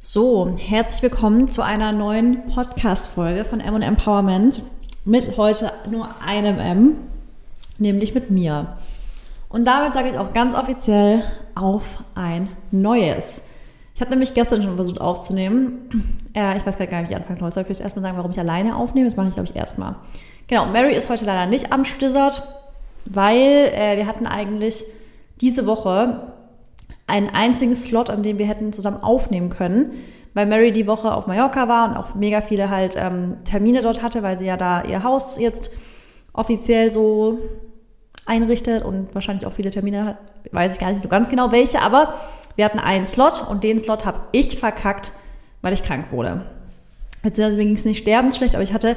So, herzlich willkommen zu einer neuen Podcast-Folge von M Empowerment mit heute nur einem M, nämlich mit mir. Und damit sage ich auch ganz offiziell auf ein neues. Ich habe nämlich gestern schon versucht aufzunehmen. Äh, ich weiß gar nicht, wie ich anfangen soll. Soll ich vielleicht erstmal sagen, warum ich alleine aufnehme? Das mache ich, glaube ich, erstmal. Genau, Mary ist heute leider nicht am Stissert, weil äh, wir hatten eigentlich diese Woche einen einzigen Slot, an dem wir hätten zusammen aufnehmen können, weil Mary die Woche auf Mallorca war und auch mega viele halt ähm, Termine dort hatte, weil sie ja da ihr Haus jetzt offiziell so einrichtet und wahrscheinlich auch viele Termine hat, weiß ich gar nicht so ganz genau welche, aber wir hatten einen Slot und den Slot habe ich verkackt, weil ich krank wurde. Beziehungsweise mir ging es nicht sterbensschlecht, aber ich hatte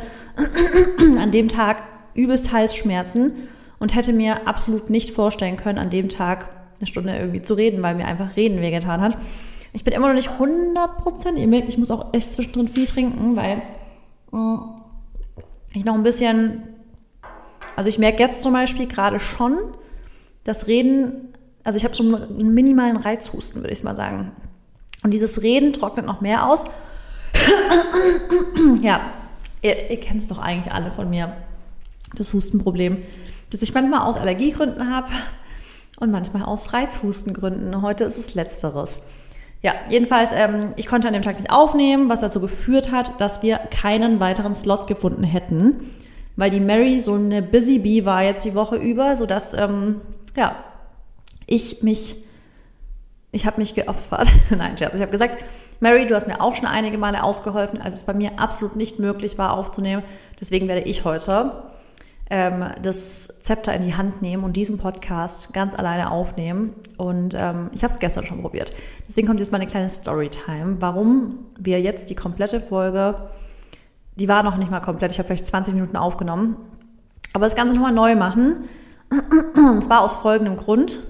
an dem Tag übelst Halsschmerzen und hätte mir absolut nicht vorstellen können, an dem Tag eine Stunde irgendwie zu reden, weil mir einfach Reden wehgetan hat. Ich bin immer noch nicht 100%, ihr merkt, ich muss auch echt zwischendrin viel trinken, weil äh, ich noch ein bisschen, also ich merke jetzt zum Beispiel gerade schon, dass Reden, also ich habe so einen minimalen Reizhusten, würde ich mal sagen. Und dieses Reden trocknet noch mehr aus. ja, ihr, ihr kennt es doch eigentlich alle von mir, das Hustenproblem, das ich manchmal aus Allergiegründen habe und manchmal aus Reizhustengründen. Heute ist es letzteres. Ja, jedenfalls, ähm, ich konnte an dem Tag nicht aufnehmen, was dazu geführt hat, dass wir keinen weiteren Slot gefunden hätten, weil die Mary so eine Busy Bee war jetzt die Woche über, sodass, ähm, ja, ich mich, ich habe mich geopfert. Nein, Scherz, ich habe gesagt, Mary, du hast mir auch schon einige Male ausgeholfen, als es bei mir absolut nicht möglich war aufzunehmen. Deswegen werde ich heute ähm, das Zepter in die Hand nehmen und diesen Podcast ganz alleine aufnehmen. Und ähm, ich habe es gestern schon probiert. Deswegen kommt jetzt mal eine kleine Storytime, warum wir jetzt die komplette Folge, die war noch nicht mal komplett, ich habe vielleicht 20 Minuten aufgenommen, aber das Ganze nochmal neu machen. Und zwar aus folgendem Grund.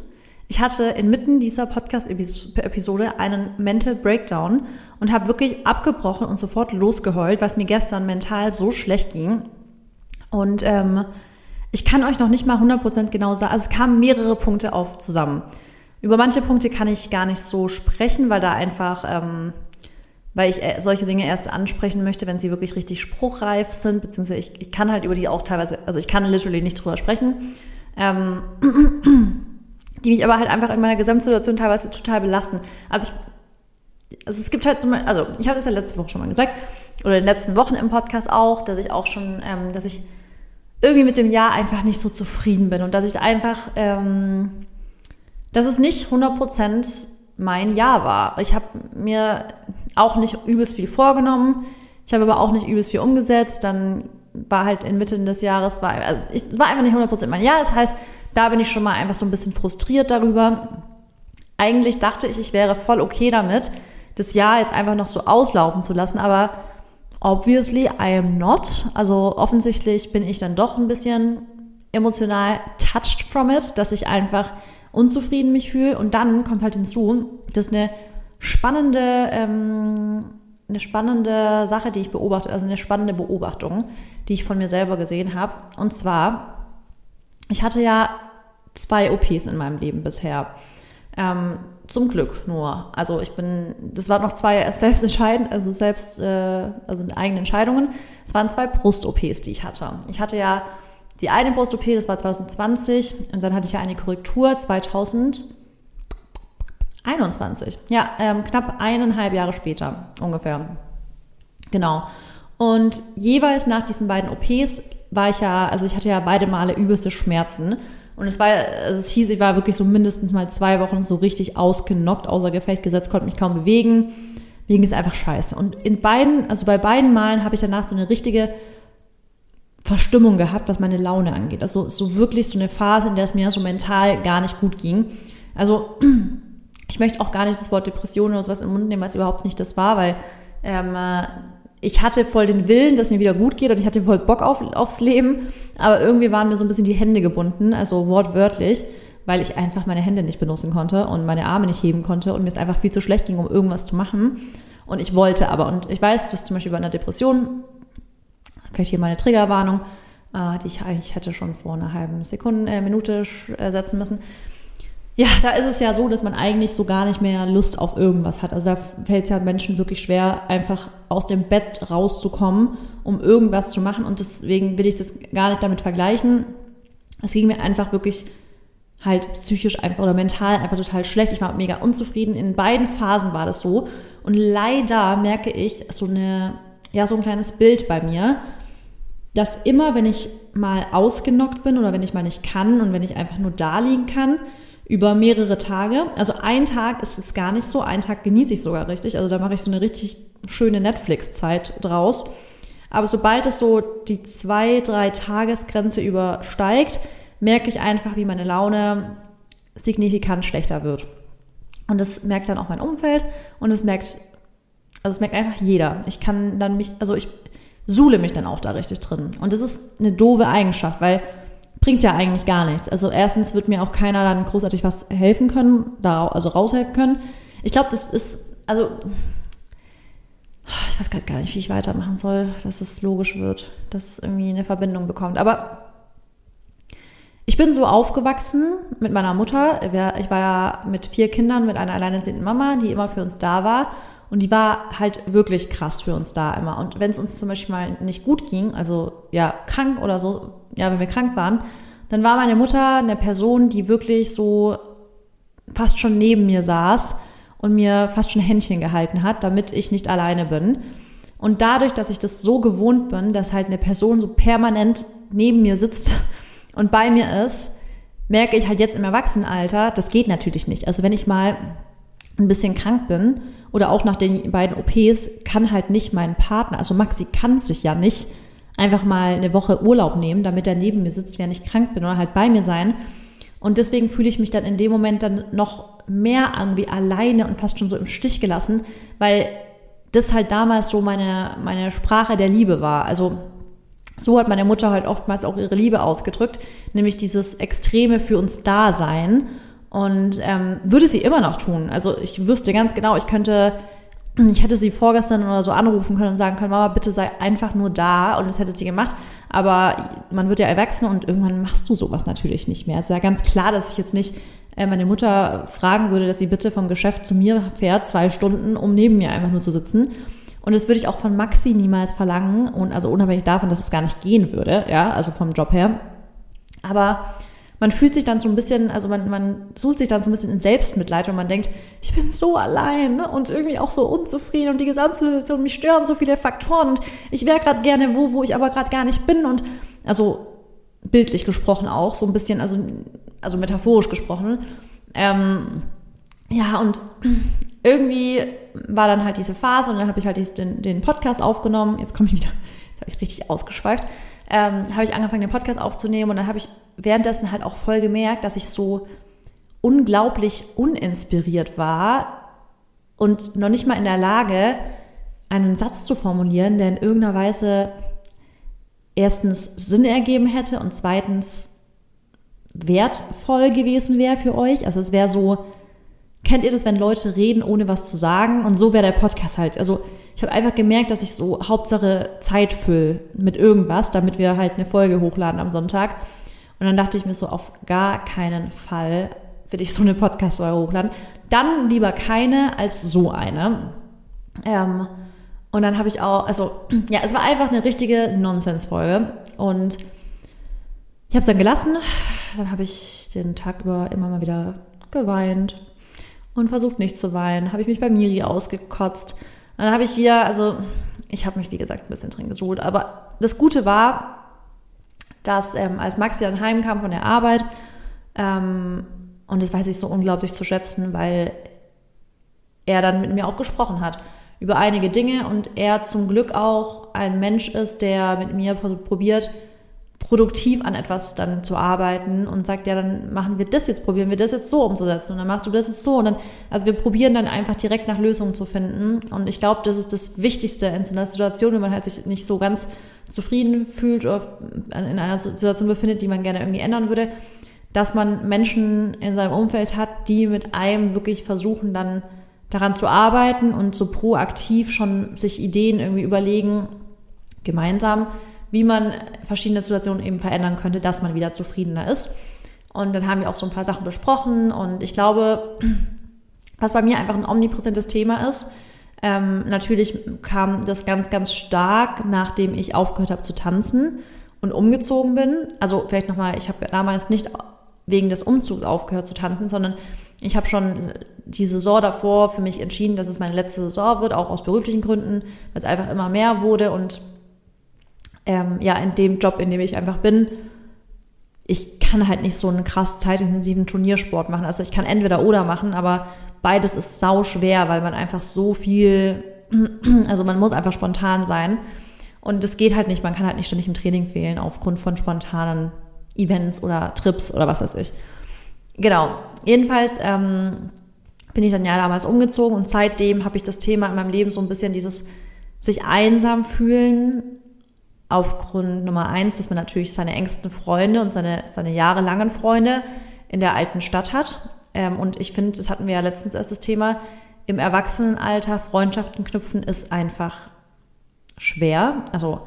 Ich hatte inmitten dieser Podcast-Episode einen Mental Breakdown und habe wirklich abgebrochen und sofort losgeheult, was mir gestern mental so schlecht ging. Und ähm, ich kann euch noch nicht mal 100% genau sagen, also es kamen mehrere Punkte auf zusammen. Über manche Punkte kann ich gar nicht so sprechen, weil da einfach, ähm, weil ich äh, solche Dinge erst ansprechen möchte, wenn sie wirklich richtig spruchreif sind, beziehungsweise ich, ich kann halt über die auch teilweise, also ich kann literally nicht drüber sprechen, ähm, die mich aber halt einfach in meiner Gesamtsituation teilweise total belasten. Also ich, also es gibt halt, also ich habe es ja letzte Woche schon mal gesagt, oder in den letzten Wochen im Podcast auch, dass ich auch schon, ähm, dass ich irgendwie mit dem Jahr einfach nicht so zufrieden bin und dass ich einfach, ähm, dass es nicht 100% mein Jahr war. Ich habe mir auch nicht übelst viel vorgenommen, ich habe aber auch nicht übelst viel umgesetzt, dann war halt inmitten des Jahres, war, also ich, war einfach nicht 100% mein Jahr, das heißt, da bin ich schon mal einfach so ein bisschen frustriert darüber. Eigentlich dachte ich, ich wäre voll okay damit, das Jahr jetzt einfach noch so auslaufen zu lassen, aber Obviously, I am not. Also offensichtlich bin ich dann doch ein bisschen emotional touched from it, dass ich einfach unzufrieden mich fühle. Und dann kommt halt hinzu, dass eine spannende, ähm, eine spannende Sache, die ich beobachte, also eine spannende Beobachtung, die ich von mir selber gesehen habe. Und zwar, ich hatte ja zwei OPs in meinem Leben bisher. Ähm, zum Glück nur. Also ich bin, das waren noch zwei selbst entscheidend, also selbst, äh, also eigene Entscheidungen. Es waren zwei Brust-OPs, die ich hatte. Ich hatte ja die eine Brust-OP, das war 2020 und dann hatte ich ja eine Korrektur 2021. Ja, ähm, knapp eineinhalb Jahre später ungefähr. Genau. Und jeweils nach diesen beiden OPs war ich ja, also ich hatte ja beide Male übelste Schmerzen. Und es war, also es hieß, ich war wirklich so mindestens mal zwei Wochen so richtig ausgenockt, außer Gefecht gesetzt, konnte mich kaum bewegen. Mir ging es einfach scheiße. Und in beiden, also bei beiden Malen habe ich danach so eine richtige Verstimmung gehabt, was meine Laune angeht. Also so wirklich so eine Phase, in der es mir so mental gar nicht gut ging. Also ich möchte auch gar nicht das Wort Depression oder sowas im Mund nehmen, was überhaupt nicht das war, weil ähm, ich hatte voll den Willen, dass mir wieder gut geht und ich hatte voll Bock auf, aufs Leben, aber irgendwie waren mir so ein bisschen die Hände gebunden, also wortwörtlich, weil ich einfach meine Hände nicht benutzen konnte und meine Arme nicht heben konnte und mir es einfach viel zu schlecht ging, um irgendwas zu machen. Und ich wollte aber, und ich weiß, dass zum Beispiel bei einer Depression, vielleicht hier meine Triggerwarnung, äh, die ich eigentlich hätte schon vor einer halben Sekunde, äh, Minute setzen müssen, ja, da ist es ja so, dass man eigentlich so gar nicht mehr Lust auf irgendwas hat. Also da fällt es ja Menschen wirklich schwer, einfach aus dem Bett rauszukommen, um irgendwas zu machen. Und deswegen will ich das gar nicht damit vergleichen. Es ging mir einfach wirklich halt psychisch einfach oder mental einfach total schlecht. Ich war mega unzufrieden. In beiden Phasen war das so. Und leider merke ich so eine, ja, so ein kleines Bild bei mir, dass immer, wenn ich mal ausgenockt bin oder wenn ich mal nicht kann und wenn ich einfach nur da liegen kann, über mehrere Tage. Also ein Tag ist es gar nicht so, einen Tag genieße ich sogar richtig. Also da mache ich so eine richtig schöne Netflix-Zeit draus. Aber sobald es so die zwei, drei Tagesgrenze übersteigt, merke ich einfach, wie meine Laune signifikant schlechter wird. Und das merkt dann auch mein Umfeld und es merkt, also es merkt einfach jeder. Ich kann dann mich, also ich suhle mich dann auch da richtig drin. Und das ist eine doofe Eigenschaft, weil bringt ja eigentlich gar nichts. Also erstens wird mir auch keiner dann großartig was helfen können, da, also raushelfen können. Ich glaube, das ist, also ich weiß gerade gar nicht, wie ich weitermachen soll, dass es logisch wird, dass es irgendwie eine Verbindung bekommt. Aber ich bin so aufgewachsen mit meiner Mutter. Ich war ja mit vier Kindern mit einer alleinerziehenden Mama, die immer für uns da war. Und die war halt wirklich krass für uns da immer. Und wenn es uns zum Beispiel mal nicht gut ging, also ja, krank oder so, ja, wenn wir krank waren, dann war meine Mutter eine Person, die wirklich so fast schon neben mir saß und mir fast schon Händchen gehalten hat, damit ich nicht alleine bin. Und dadurch, dass ich das so gewohnt bin, dass halt eine Person so permanent neben mir sitzt und bei mir ist, merke ich halt jetzt im Erwachsenenalter, das geht natürlich nicht. Also wenn ich mal ein bisschen krank bin oder auch nach den beiden OPs, kann halt nicht mein Partner, also Maxi kann sich ja nicht einfach mal eine Woche Urlaub nehmen, damit er neben mir sitzt, während ich krank bin oder halt bei mir sein. Und deswegen fühle ich mich dann in dem Moment dann noch mehr irgendwie alleine und fast schon so im Stich gelassen, weil das halt damals so meine, meine Sprache der Liebe war. Also so hat meine Mutter halt oftmals auch ihre Liebe ausgedrückt, nämlich dieses Extreme für uns Dasein. Und ähm, würde sie immer noch tun. Also ich wüsste ganz genau, ich könnte, ich hätte sie vorgestern oder so anrufen können und sagen können, Mama, bitte sei einfach nur da. Und das hätte sie gemacht. Aber man wird ja erwachsen und irgendwann machst du sowas natürlich nicht mehr. Es ist ja ganz klar, dass ich jetzt nicht äh, meine Mutter fragen würde, dass sie bitte vom Geschäft zu mir fährt, zwei Stunden, um neben mir einfach nur zu sitzen. Und das würde ich auch von Maxi niemals verlangen. Und also unabhängig davon, dass es gar nicht gehen würde, ja, also vom Job her. Aber man fühlt sich dann so ein bisschen, also man, man sucht sich dann so ein bisschen in Selbstmitleid und man denkt, ich bin so allein ne? und irgendwie auch so unzufrieden und die Gesamtsituation, mich stören so viele Faktoren und ich wäre gerade gerne wo, wo ich aber gerade gar nicht bin und also bildlich gesprochen auch, so ein bisschen, also, also metaphorisch gesprochen. Ähm, ja, und irgendwie war dann halt diese Phase und dann habe ich halt den, den Podcast aufgenommen. Jetzt komme ich wieder, habe ich richtig ausgeschweift ähm, habe ich angefangen, den Podcast aufzunehmen und dann habe ich währenddessen halt auch voll gemerkt, dass ich so unglaublich uninspiriert war und noch nicht mal in der Lage, einen Satz zu formulieren, der in irgendeiner Weise erstens Sinn ergeben hätte und zweitens wertvoll gewesen wäre für euch. Also es wäre so, kennt ihr das, wenn Leute reden, ohne was zu sagen? Und so wäre der Podcast halt. Also ich habe einfach gemerkt, dass ich so Hauptsache Zeit fülle mit irgendwas, damit wir halt eine Folge hochladen am Sonntag. Und dann dachte ich mir so, auf gar keinen Fall will ich so eine Podcast-Folge hochladen. Dann lieber keine als so eine. Ähm, und dann habe ich auch, also ja, es war einfach eine richtige Nonsens-Folge. Und ich habe es dann gelassen. Dann habe ich den Tag über immer mal wieder geweint und versucht nicht zu weinen. Habe ich mich bei Miri ausgekotzt dann habe ich wieder, also ich habe mich wie gesagt ein bisschen drin gesuhlt, aber das Gute war, dass ähm, als Maxi dann heimkam von der Arbeit, ähm, und das weiß ich so unglaublich zu schätzen, weil er dann mit mir auch gesprochen hat über einige Dinge und er zum Glück auch ein Mensch ist, der mit mir probiert, produktiv an etwas dann zu arbeiten und sagt, ja, dann machen wir das jetzt, probieren wir das jetzt so umzusetzen. Und dann machst du das jetzt so. Und dann, also wir probieren dann einfach direkt nach Lösungen zu finden. Und ich glaube, das ist das Wichtigste in so einer Situation, wenn man halt sich nicht so ganz zufrieden fühlt oder in einer Situation befindet, die man gerne irgendwie ändern würde, dass man Menschen in seinem Umfeld hat, die mit einem wirklich versuchen, dann daran zu arbeiten und so proaktiv schon sich Ideen irgendwie überlegen, gemeinsam, wie man verschiedene Situationen eben verändern könnte, dass man wieder zufriedener ist. Und dann haben wir auch so ein paar Sachen besprochen. Und ich glaube, was bei mir einfach ein omnipräsentes Thema ist, ähm, natürlich kam das ganz, ganz stark, nachdem ich aufgehört habe zu tanzen und umgezogen bin. Also vielleicht nochmal, ich habe damals nicht wegen des Umzugs aufgehört zu tanzen, sondern ich habe schon die Saison davor für mich entschieden, dass es meine letzte Saison wird, auch aus beruflichen Gründen, weil es einfach immer mehr wurde und ähm, ja, in dem Job, in dem ich einfach bin, ich kann halt nicht so einen krass zeitintensiven Turniersport machen. Also ich kann entweder oder machen, aber beides ist sau schwer, weil man einfach so viel, also man muss einfach spontan sein. Und das geht halt nicht, man kann halt nicht ständig im Training fehlen aufgrund von spontanen Events oder Trips oder was weiß ich. Genau. Jedenfalls ähm, bin ich dann ja damals umgezogen und seitdem habe ich das Thema in meinem Leben so ein bisschen dieses sich einsam fühlen aufgrund Nummer eins, dass man natürlich seine engsten Freunde und seine, seine jahrelangen Freunde in der alten Stadt hat. Ähm, und ich finde, das hatten wir ja letztens erst das Thema, im Erwachsenenalter Freundschaften knüpfen ist einfach schwer. Also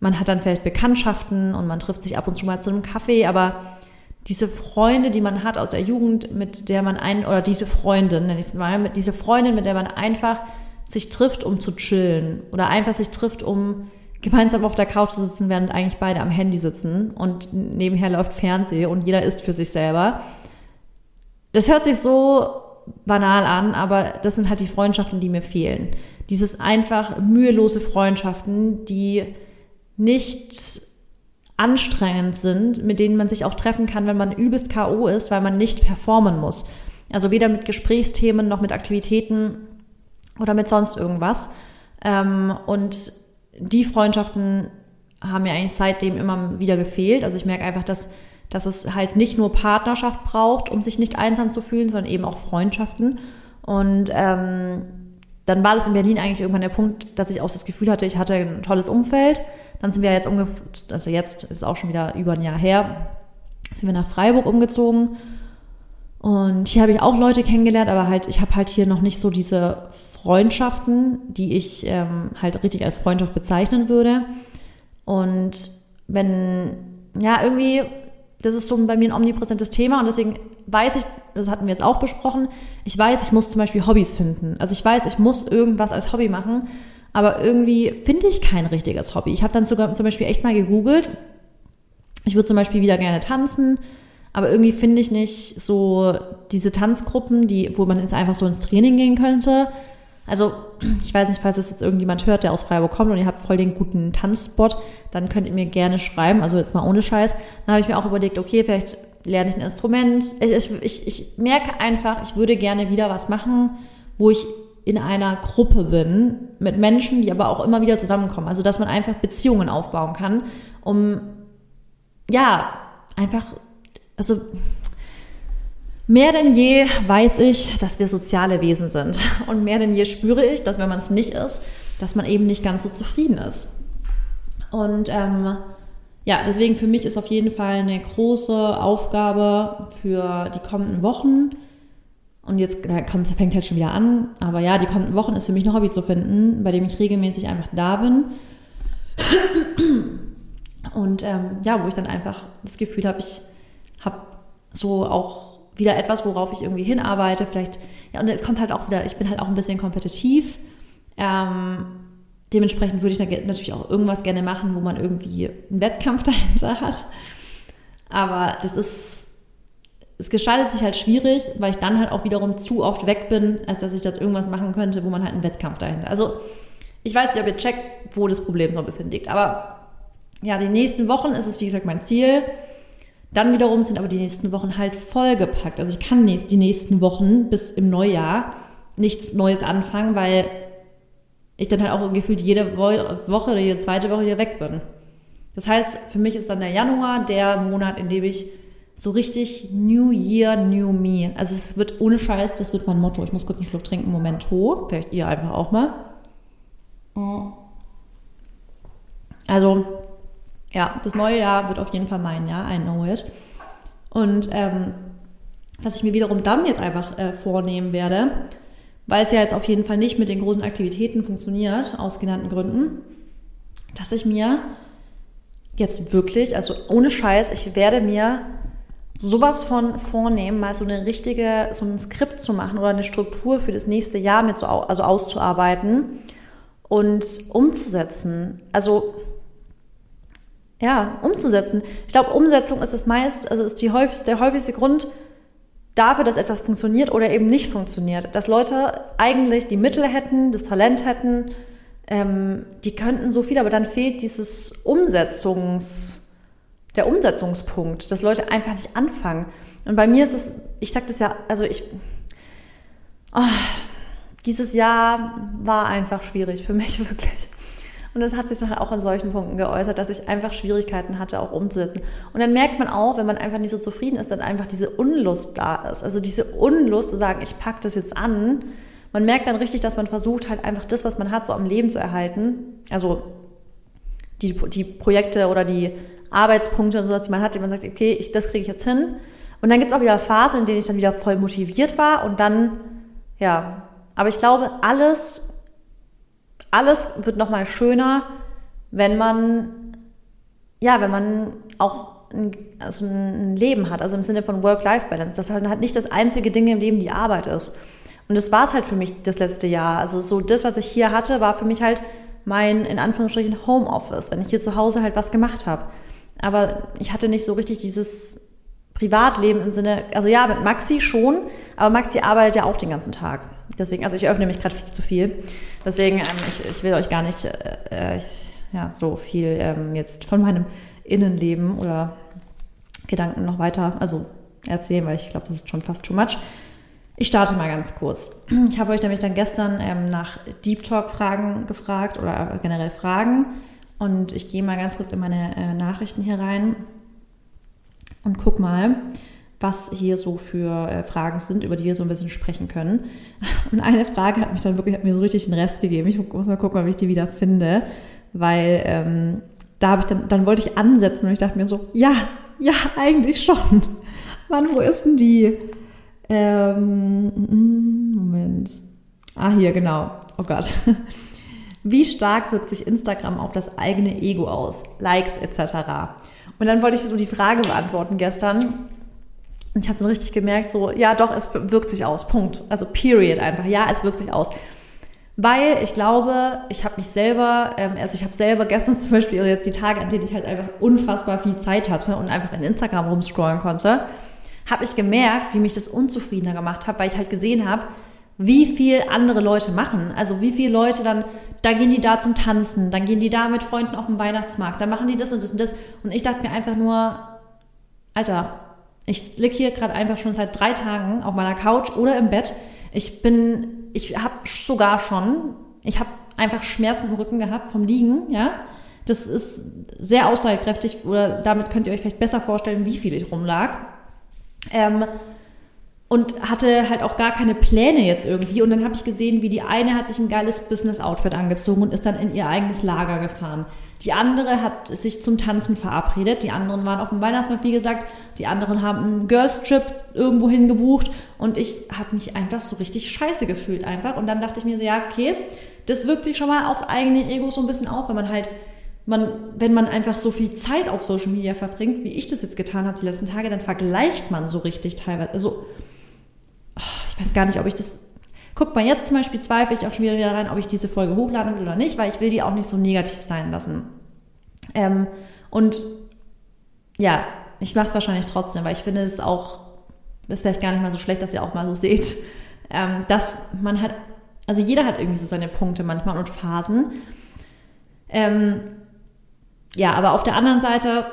man hat dann vielleicht Bekanntschaften und man trifft sich ab und zu mal zu einem Kaffee, aber diese Freunde, die man hat aus der Jugend, mit der man ein, oder diese Freundin, nenne ich es mal, mit diese Freundin, mit der man einfach sich trifft, um zu chillen oder einfach sich trifft, um gemeinsam auf der Couch zu sitzen, während eigentlich beide am Handy sitzen und nebenher läuft Fernsehen und jeder isst für sich selber. Das hört sich so banal an, aber das sind halt die Freundschaften, die mir fehlen. Dieses einfach mühelose Freundschaften, die nicht anstrengend sind, mit denen man sich auch treffen kann, wenn man übelst K.O. ist, weil man nicht performen muss. Also weder mit Gesprächsthemen noch mit Aktivitäten oder mit sonst irgendwas. Ähm, und die Freundschaften haben mir eigentlich seitdem immer wieder gefehlt. Also ich merke einfach, dass, dass es halt nicht nur Partnerschaft braucht, um sich nicht einsam zu fühlen, sondern eben auch Freundschaften. Und ähm, dann war das in Berlin eigentlich irgendwann der Punkt, dass ich auch das Gefühl hatte, ich hatte ein tolles Umfeld. Dann sind wir jetzt ungefähr, also jetzt ist auch schon wieder über ein Jahr her, sind wir nach Freiburg umgezogen. Und hier habe ich auch Leute kennengelernt, aber halt, ich habe halt hier noch nicht so diese Freundschaften, die ich ähm, halt richtig als Freundschaft bezeichnen würde. Und wenn, ja, irgendwie, das ist so bei mir ein omnipräsentes Thema und deswegen weiß ich, das hatten wir jetzt auch besprochen, ich weiß, ich muss zum Beispiel Hobbys finden. Also ich weiß, ich muss irgendwas als Hobby machen, aber irgendwie finde ich kein richtiges Hobby. Ich habe dann sogar zum Beispiel echt mal gegoogelt. Ich würde zum Beispiel wieder gerne tanzen, aber irgendwie finde ich nicht so diese Tanzgruppen, die, wo man jetzt einfach so ins Training gehen könnte. Also, ich weiß nicht, falls es jetzt irgendjemand hört, der aus Freiburg kommt und ihr habt voll den guten Tanzspot, dann könnt ihr mir gerne schreiben, also jetzt mal ohne Scheiß. Dann habe ich mir auch überlegt, okay, vielleicht lerne ich ein Instrument. Ich, ich, ich merke einfach, ich würde gerne wieder was machen, wo ich in einer Gruppe bin, mit Menschen, die aber auch immer wieder zusammenkommen. Also, dass man einfach Beziehungen aufbauen kann, um, ja, einfach, also, Mehr denn je weiß ich, dass wir soziale Wesen sind. Und mehr denn je spüre ich, dass wenn man es nicht ist, dass man eben nicht ganz so zufrieden ist. Und ähm, ja, deswegen für mich ist auf jeden Fall eine große Aufgabe für die kommenden Wochen. Und jetzt da kommt, fängt halt schon wieder an. Aber ja, die kommenden Wochen ist für mich ein Hobby zu finden, bei dem ich regelmäßig einfach da bin. Und ähm, ja, wo ich dann einfach das Gefühl habe, ich habe so auch wieder etwas, worauf ich irgendwie hinarbeite. Vielleicht, ja, und es kommt halt auch wieder, ich bin halt auch ein bisschen kompetitiv. Ähm, dementsprechend würde ich natürlich auch irgendwas gerne machen, wo man irgendwie einen Wettkampf dahinter hat. Aber das ist, es gestaltet sich halt schwierig, weil ich dann halt auch wiederum zu oft weg bin, als dass ich dort irgendwas machen könnte, wo man halt einen Wettkampf dahinter. Also ich weiß nicht, ob ihr checkt, wo das Problem so ein bisschen liegt. Aber ja, die nächsten Wochen ist es, wie gesagt, mein Ziel, dann wiederum sind aber die nächsten Wochen halt vollgepackt. Also ich kann die nächsten Wochen bis im Neujahr nichts Neues anfangen, weil ich dann halt auch gefühlt jede Woche oder jede zweite Woche wieder weg bin. Das heißt, für mich ist dann der Januar der Monat, in dem ich so richtig New Year, New Me. Also es wird ohne Scheiß, das wird mein Motto. Ich muss kurz einen Schluck trinken, Moment hoch. Vielleicht ihr einfach auch mal. Also ja, das neue Jahr wird auf jeden Fall mein Jahr, I know it. Und ähm, was ich mir wiederum dann jetzt einfach äh, vornehmen werde, weil es ja jetzt auf jeden Fall nicht mit den großen Aktivitäten funktioniert, aus genannten Gründen, dass ich mir jetzt wirklich, also ohne Scheiß, ich werde mir sowas von vornehmen, mal so eine richtige, so ein Skript zu machen oder eine Struktur für das nächste Jahr mit so, also auszuarbeiten und umzusetzen. Also ja, umzusetzen. Ich glaube, Umsetzung ist das meist, also ist die häufigste, der häufigste Grund dafür, dass etwas funktioniert oder eben nicht funktioniert. Dass Leute eigentlich die Mittel hätten, das Talent hätten, ähm, die könnten so viel, aber dann fehlt dieses Umsetzungs- der Umsetzungspunkt, dass Leute einfach nicht anfangen. Und bei mir ist es, ich sag das ja, also ich, oh, dieses Jahr war einfach schwierig für mich wirklich. Und das hat sich dann auch in solchen Punkten geäußert, dass ich einfach Schwierigkeiten hatte, auch umzusetzen. Und dann merkt man auch, wenn man einfach nicht so zufrieden ist, dass einfach diese Unlust da ist. Also diese Unlust zu sagen, ich packe das jetzt an. Man merkt dann richtig, dass man versucht, halt einfach das, was man hat, so am Leben zu erhalten. Also die, die Projekte oder die Arbeitspunkte und sowas, die man hat, die man sagt, okay, ich, das kriege ich jetzt hin. Und dann gibt es auch wieder Phasen, in denen ich dann wieder voll motiviert war und dann, ja, aber ich glaube, alles, alles wird nochmal schöner, wenn man, ja, wenn man auch ein, also ein Leben hat, also im Sinne von Work-Life-Balance, dass halt nicht das einzige Ding im Leben die Arbeit ist. Und das war es halt für mich das letzte Jahr. Also so das, was ich hier hatte, war für mich halt mein, in Anführungsstrichen, Homeoffice, wenn ich hier zu Hause halt was gemacht habe. Aber ich hatte nicht so richtig dieses Privatleben im Sinne, also ja, mit Maxi schon, aber Maxi arbeitet ja auch den ganzen Tag. Deswegen, also ich öffne mich gerade viel zu viel. Deswegen, ähm, ich, ich will euch gar nicht äh, ich, ja, so viel ähm, jetzt von meinem Innenleben oder Gedanken noch weiter, also erzählen, weil ich glaube, das ist schon fast too much. Ich starte mal ganz kurz. Ich habe euch nämlich dann gestern ähm, nach Deep Talk Fragen gefragt oder generell Fragen und ich gehe mal ganz kurz in meine äh, Nachrichten hier rein und guck mal, was hier so für äh, Fragen sind, über die wir so ein bisschen sprechen können. Und eine Frage hat mich dann wirklich, hat mir so richtig den Rest gegeben. Ich muss mal gucken, ob ich die wieder finde, weil ähm, da habe ich dann, dann wollte ich ansetzen und ich dachte mir so, ja, ja, eigentlich schon. Mann, wo ist denn die? Ähm, mm, Moment. Ah, hier, genau. Oh Gott. Wie stark wirkt sich Instagram auf das eigene Ego aus? Likes etc. Und dann wollte ich so die Frage beantworten gestern. Und ich habe dann richtig gemerkt, so, ja doch, es wirkt sich aus. Punkt. Also period einfach. Ja, es wirkt sich aus. Weil ich glaube, ich habe mich selber, ähm, also ich habe selber gestern zum Beispiel also jetzt die Tage, an denen ich halt einfach unfassbar viel Zeit hatte und einfach in Instagram rumscrollen konnte, habe ich gemerkt, wie mich das unzufriedener gemacht hat, weil ich halt gesehen habe, wie viel andere Leute machen. Also wie viele Leute dann, da gehen die da zum Tanzen, dann gehen die da mit Freunden auf den Weihnachtsmarkt, dann machen die das und das und das. Und ich dachte mir einfach nur, Alter, ich lieg hier gerade einfach schon seit drei Tagen auf meiner Couch oder im Bett. Ich bin, ich habe sogar schon, ich habe einfach Schmerzen im Rücken gehabt vom Liegen, ja. Das ist sehr aussagekräftig oder damit könnt ihr euch vielleicht besser vorstellen, wie viel ich rumlag. Ähm, und hatte halt auch gar keine Pläne jetzt irgendwie. Und dann habe ich gesehen, wie die eine hat sich ein geiles Business-Outfit angezogen und ist dann in ihr eigenes Lager gefahren. Die andere hat sich zum Tanzen verabredet. Die anderen waren auf dem Weihnachtsmarkt, wie gesagt. Die anderen haben einen Girls-Trip irgendwo hingebucht. Und ich habe mich einfach so richtig scheiße gefühlt einfach. Und dann dachte ich mir so, ja, okay, das wirkt sich schon mal aufs eigene Ego so ein bisschen auf, wenn man halt man, wenn man einfach so viel Zeit auf Social Media verbringt, wie ich das jetzt getan habe die letzten Tage, dann vergleicht man so richtig teilweise. Also ich weiß gar nicht, ob ich das. Guck mal, jetzt zum Beispiel zweifle ich auch schon wieder rein, ob ich diese Folge hochladen will oder nicht, weil ich will die auch nicht so negativ sein lassen. Ähm, und ja, ich mache es wahrscheinlich trotzdem, weil ich finde es auch, ist vielleicht gar nicht mal so schlecht, dass ihr auch mal so seht, ähm, dass man hat, also jeder hat irgendwie so seine Punkte manchmal und Phasen. Ähm, ja, aber auf der anderen Seite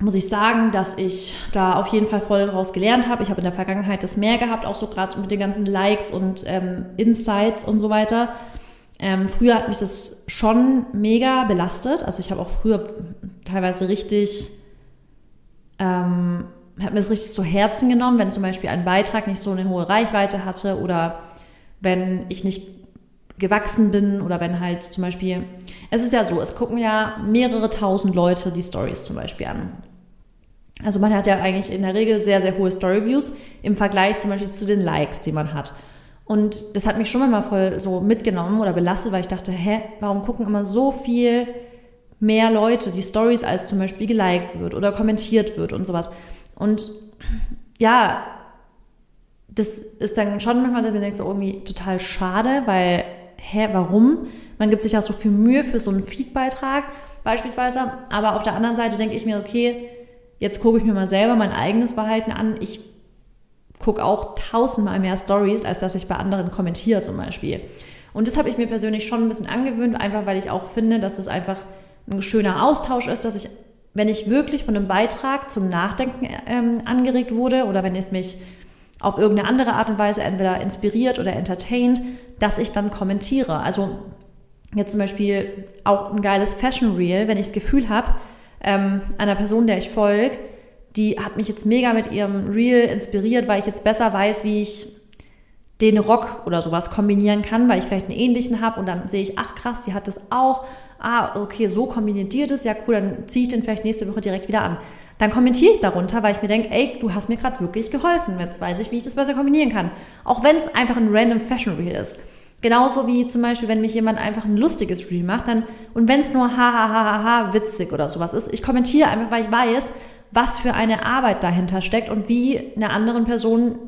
muss ich sagen, dass ich da auf jeden Fall voll daraus gelernt habe. Ich habe in der Vergangenheit das mehr gehabt, auch so gerade mit den ganzen Likes und ähm, Insights und so weiter. Ähm, früher hat mich das schon mega belastet. Also ich habe auch früher teilweise richtig, ähm, habe mir das richtig zu Herzen genommen, wenn zum Beispiel ein Beitrag nicht so eine hohe Reichweite hatte oder wenn ich nicht gewachsen bin oder wenn halt zum Beispiel, es ist ja so, es gucken ja mehrere tausend Leute die Stories zum Beispiel an. Also man hat ja eigentlich in der Regel sehr, sehr hohe Storyviews im Vergleich zum Beispiel zu den Likes, die man hat. Und das hat mich schon mal voll so mitgenommen oder belastet, weil ich dachte, hä, warum gucken immer so viel mehr Leute die Stories als zum Beispiel geliked wird oder kommentiert wird und sowas. Und ja, das ist dann schon manchmal, dass man denkt, so irgendwie total schade, weil, hä, warum? Man gibt sich ja so viel Mühe für so einen Feedbeitrag beispielsweise. Aber auf der anderen Seite denke ich mir, okay, jetzt gucke ich mir mal selber mein eigenes Verhalten an. Ich gucke auch tausendmal mehr Stories, als dass ich bei anderen kommentiere zum Beispiel. Und das habe ich mir persönlich schon ein bisschen angewöhnt, einfach weil ich auch finde, dass das einfach ein schöner Austausch ist, dass ich, wenn ich wirklich von einem Beitrag zum Nachdenken ähm, angeregt wurde oder wenn es mich auf irgendeine andere Art und Weise entweder inspiriert oder entertaint, dass ich dann kommentiere. Also jetzt zum Beispiel auch ein geiles Fashion Reel, wenn ich das Gefühl habe, ähm, einer Person, der ich folge, die hat mich jetzt mega mit ihrem Reel inspiriert, weil ich jetzt besser weiß, wie ich den Rock oder sowas kombinieren kann, weil ich vielleicht einen ähnlichen habe und dann sehe ich, ach krass, die hat das auch. Ah, okay, so kombiniert ihr das, ja cool, dann ziehe ich den vielleicht nächste Woche direkt wieder an. Dann kommentiere ich darunter, weil ich mir denke, ey, du hast mir gerade wirklich geholfen. Jetzt weiß ich, wie ich das besser kombinieren kann. Auch wenn es einfach ein random Fashion Reel ist. Genauso wie zum Beispiel, wenn mich jemand einfach ein lustiges Reel macht, dann, und wenn es nur hahaha witzig oder sowas ist, ich kommentiere einfach, weil ich weiß, was für eine Arbeit dahinter steckt und wie einer anderen Person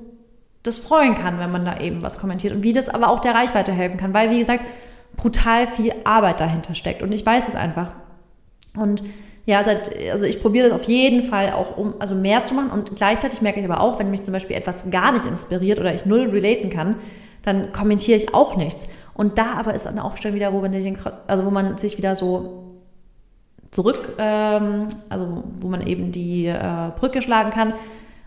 das freuen kann, wenn man da eben was kommentiert und wie das aber auch der Reichweite helfen kann, weil, wie gesagt, brutal viel Arbeit dahinter steckt und ich weiß es einfach. Und ja, seit, also ich probiere das auf jeden Fall auch, um also mehr zu machen und gleichzeitig merke ich aber auch, wenn mich zum Beispiel etwas gar nicht inspiriert oder ich null relaten kann, dann kommentiere ich auch nichts. Und da aber ist eine Aufstellung wieder, wo man, also wo man sich wieder so zurück, ähm, also wo man eben die äh, Brücke schlagen kann.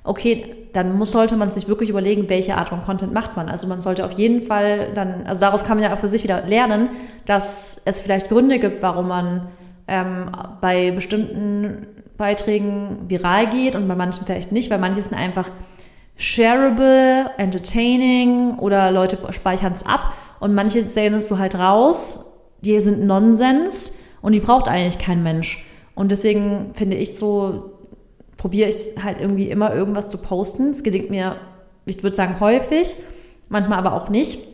Okay, dann muss, sollte man sich wirklich überlegen, welche Art von Content macht man. Also man sollte auf jeden Fall dann, also daraus kann man ja auch für sich wieder lernen, dass es vielleicht Gründe gibt, warum man ähm, bei bestimmten Beiträgen viral geht und bei manchen vielleicht nicht, weil manche sind einfach shareable, entertaining oder Leute speichern es ab und manche sendest du halt raus, die sind Nonsens und die braucht eigentlich kein Mensch. Und deswegen finde ich so, probiere ich halt irgendwie immer irgendwas zu posten. Es gelingt mir, ich würde sagen, häufig, manchmal aber auch nicht,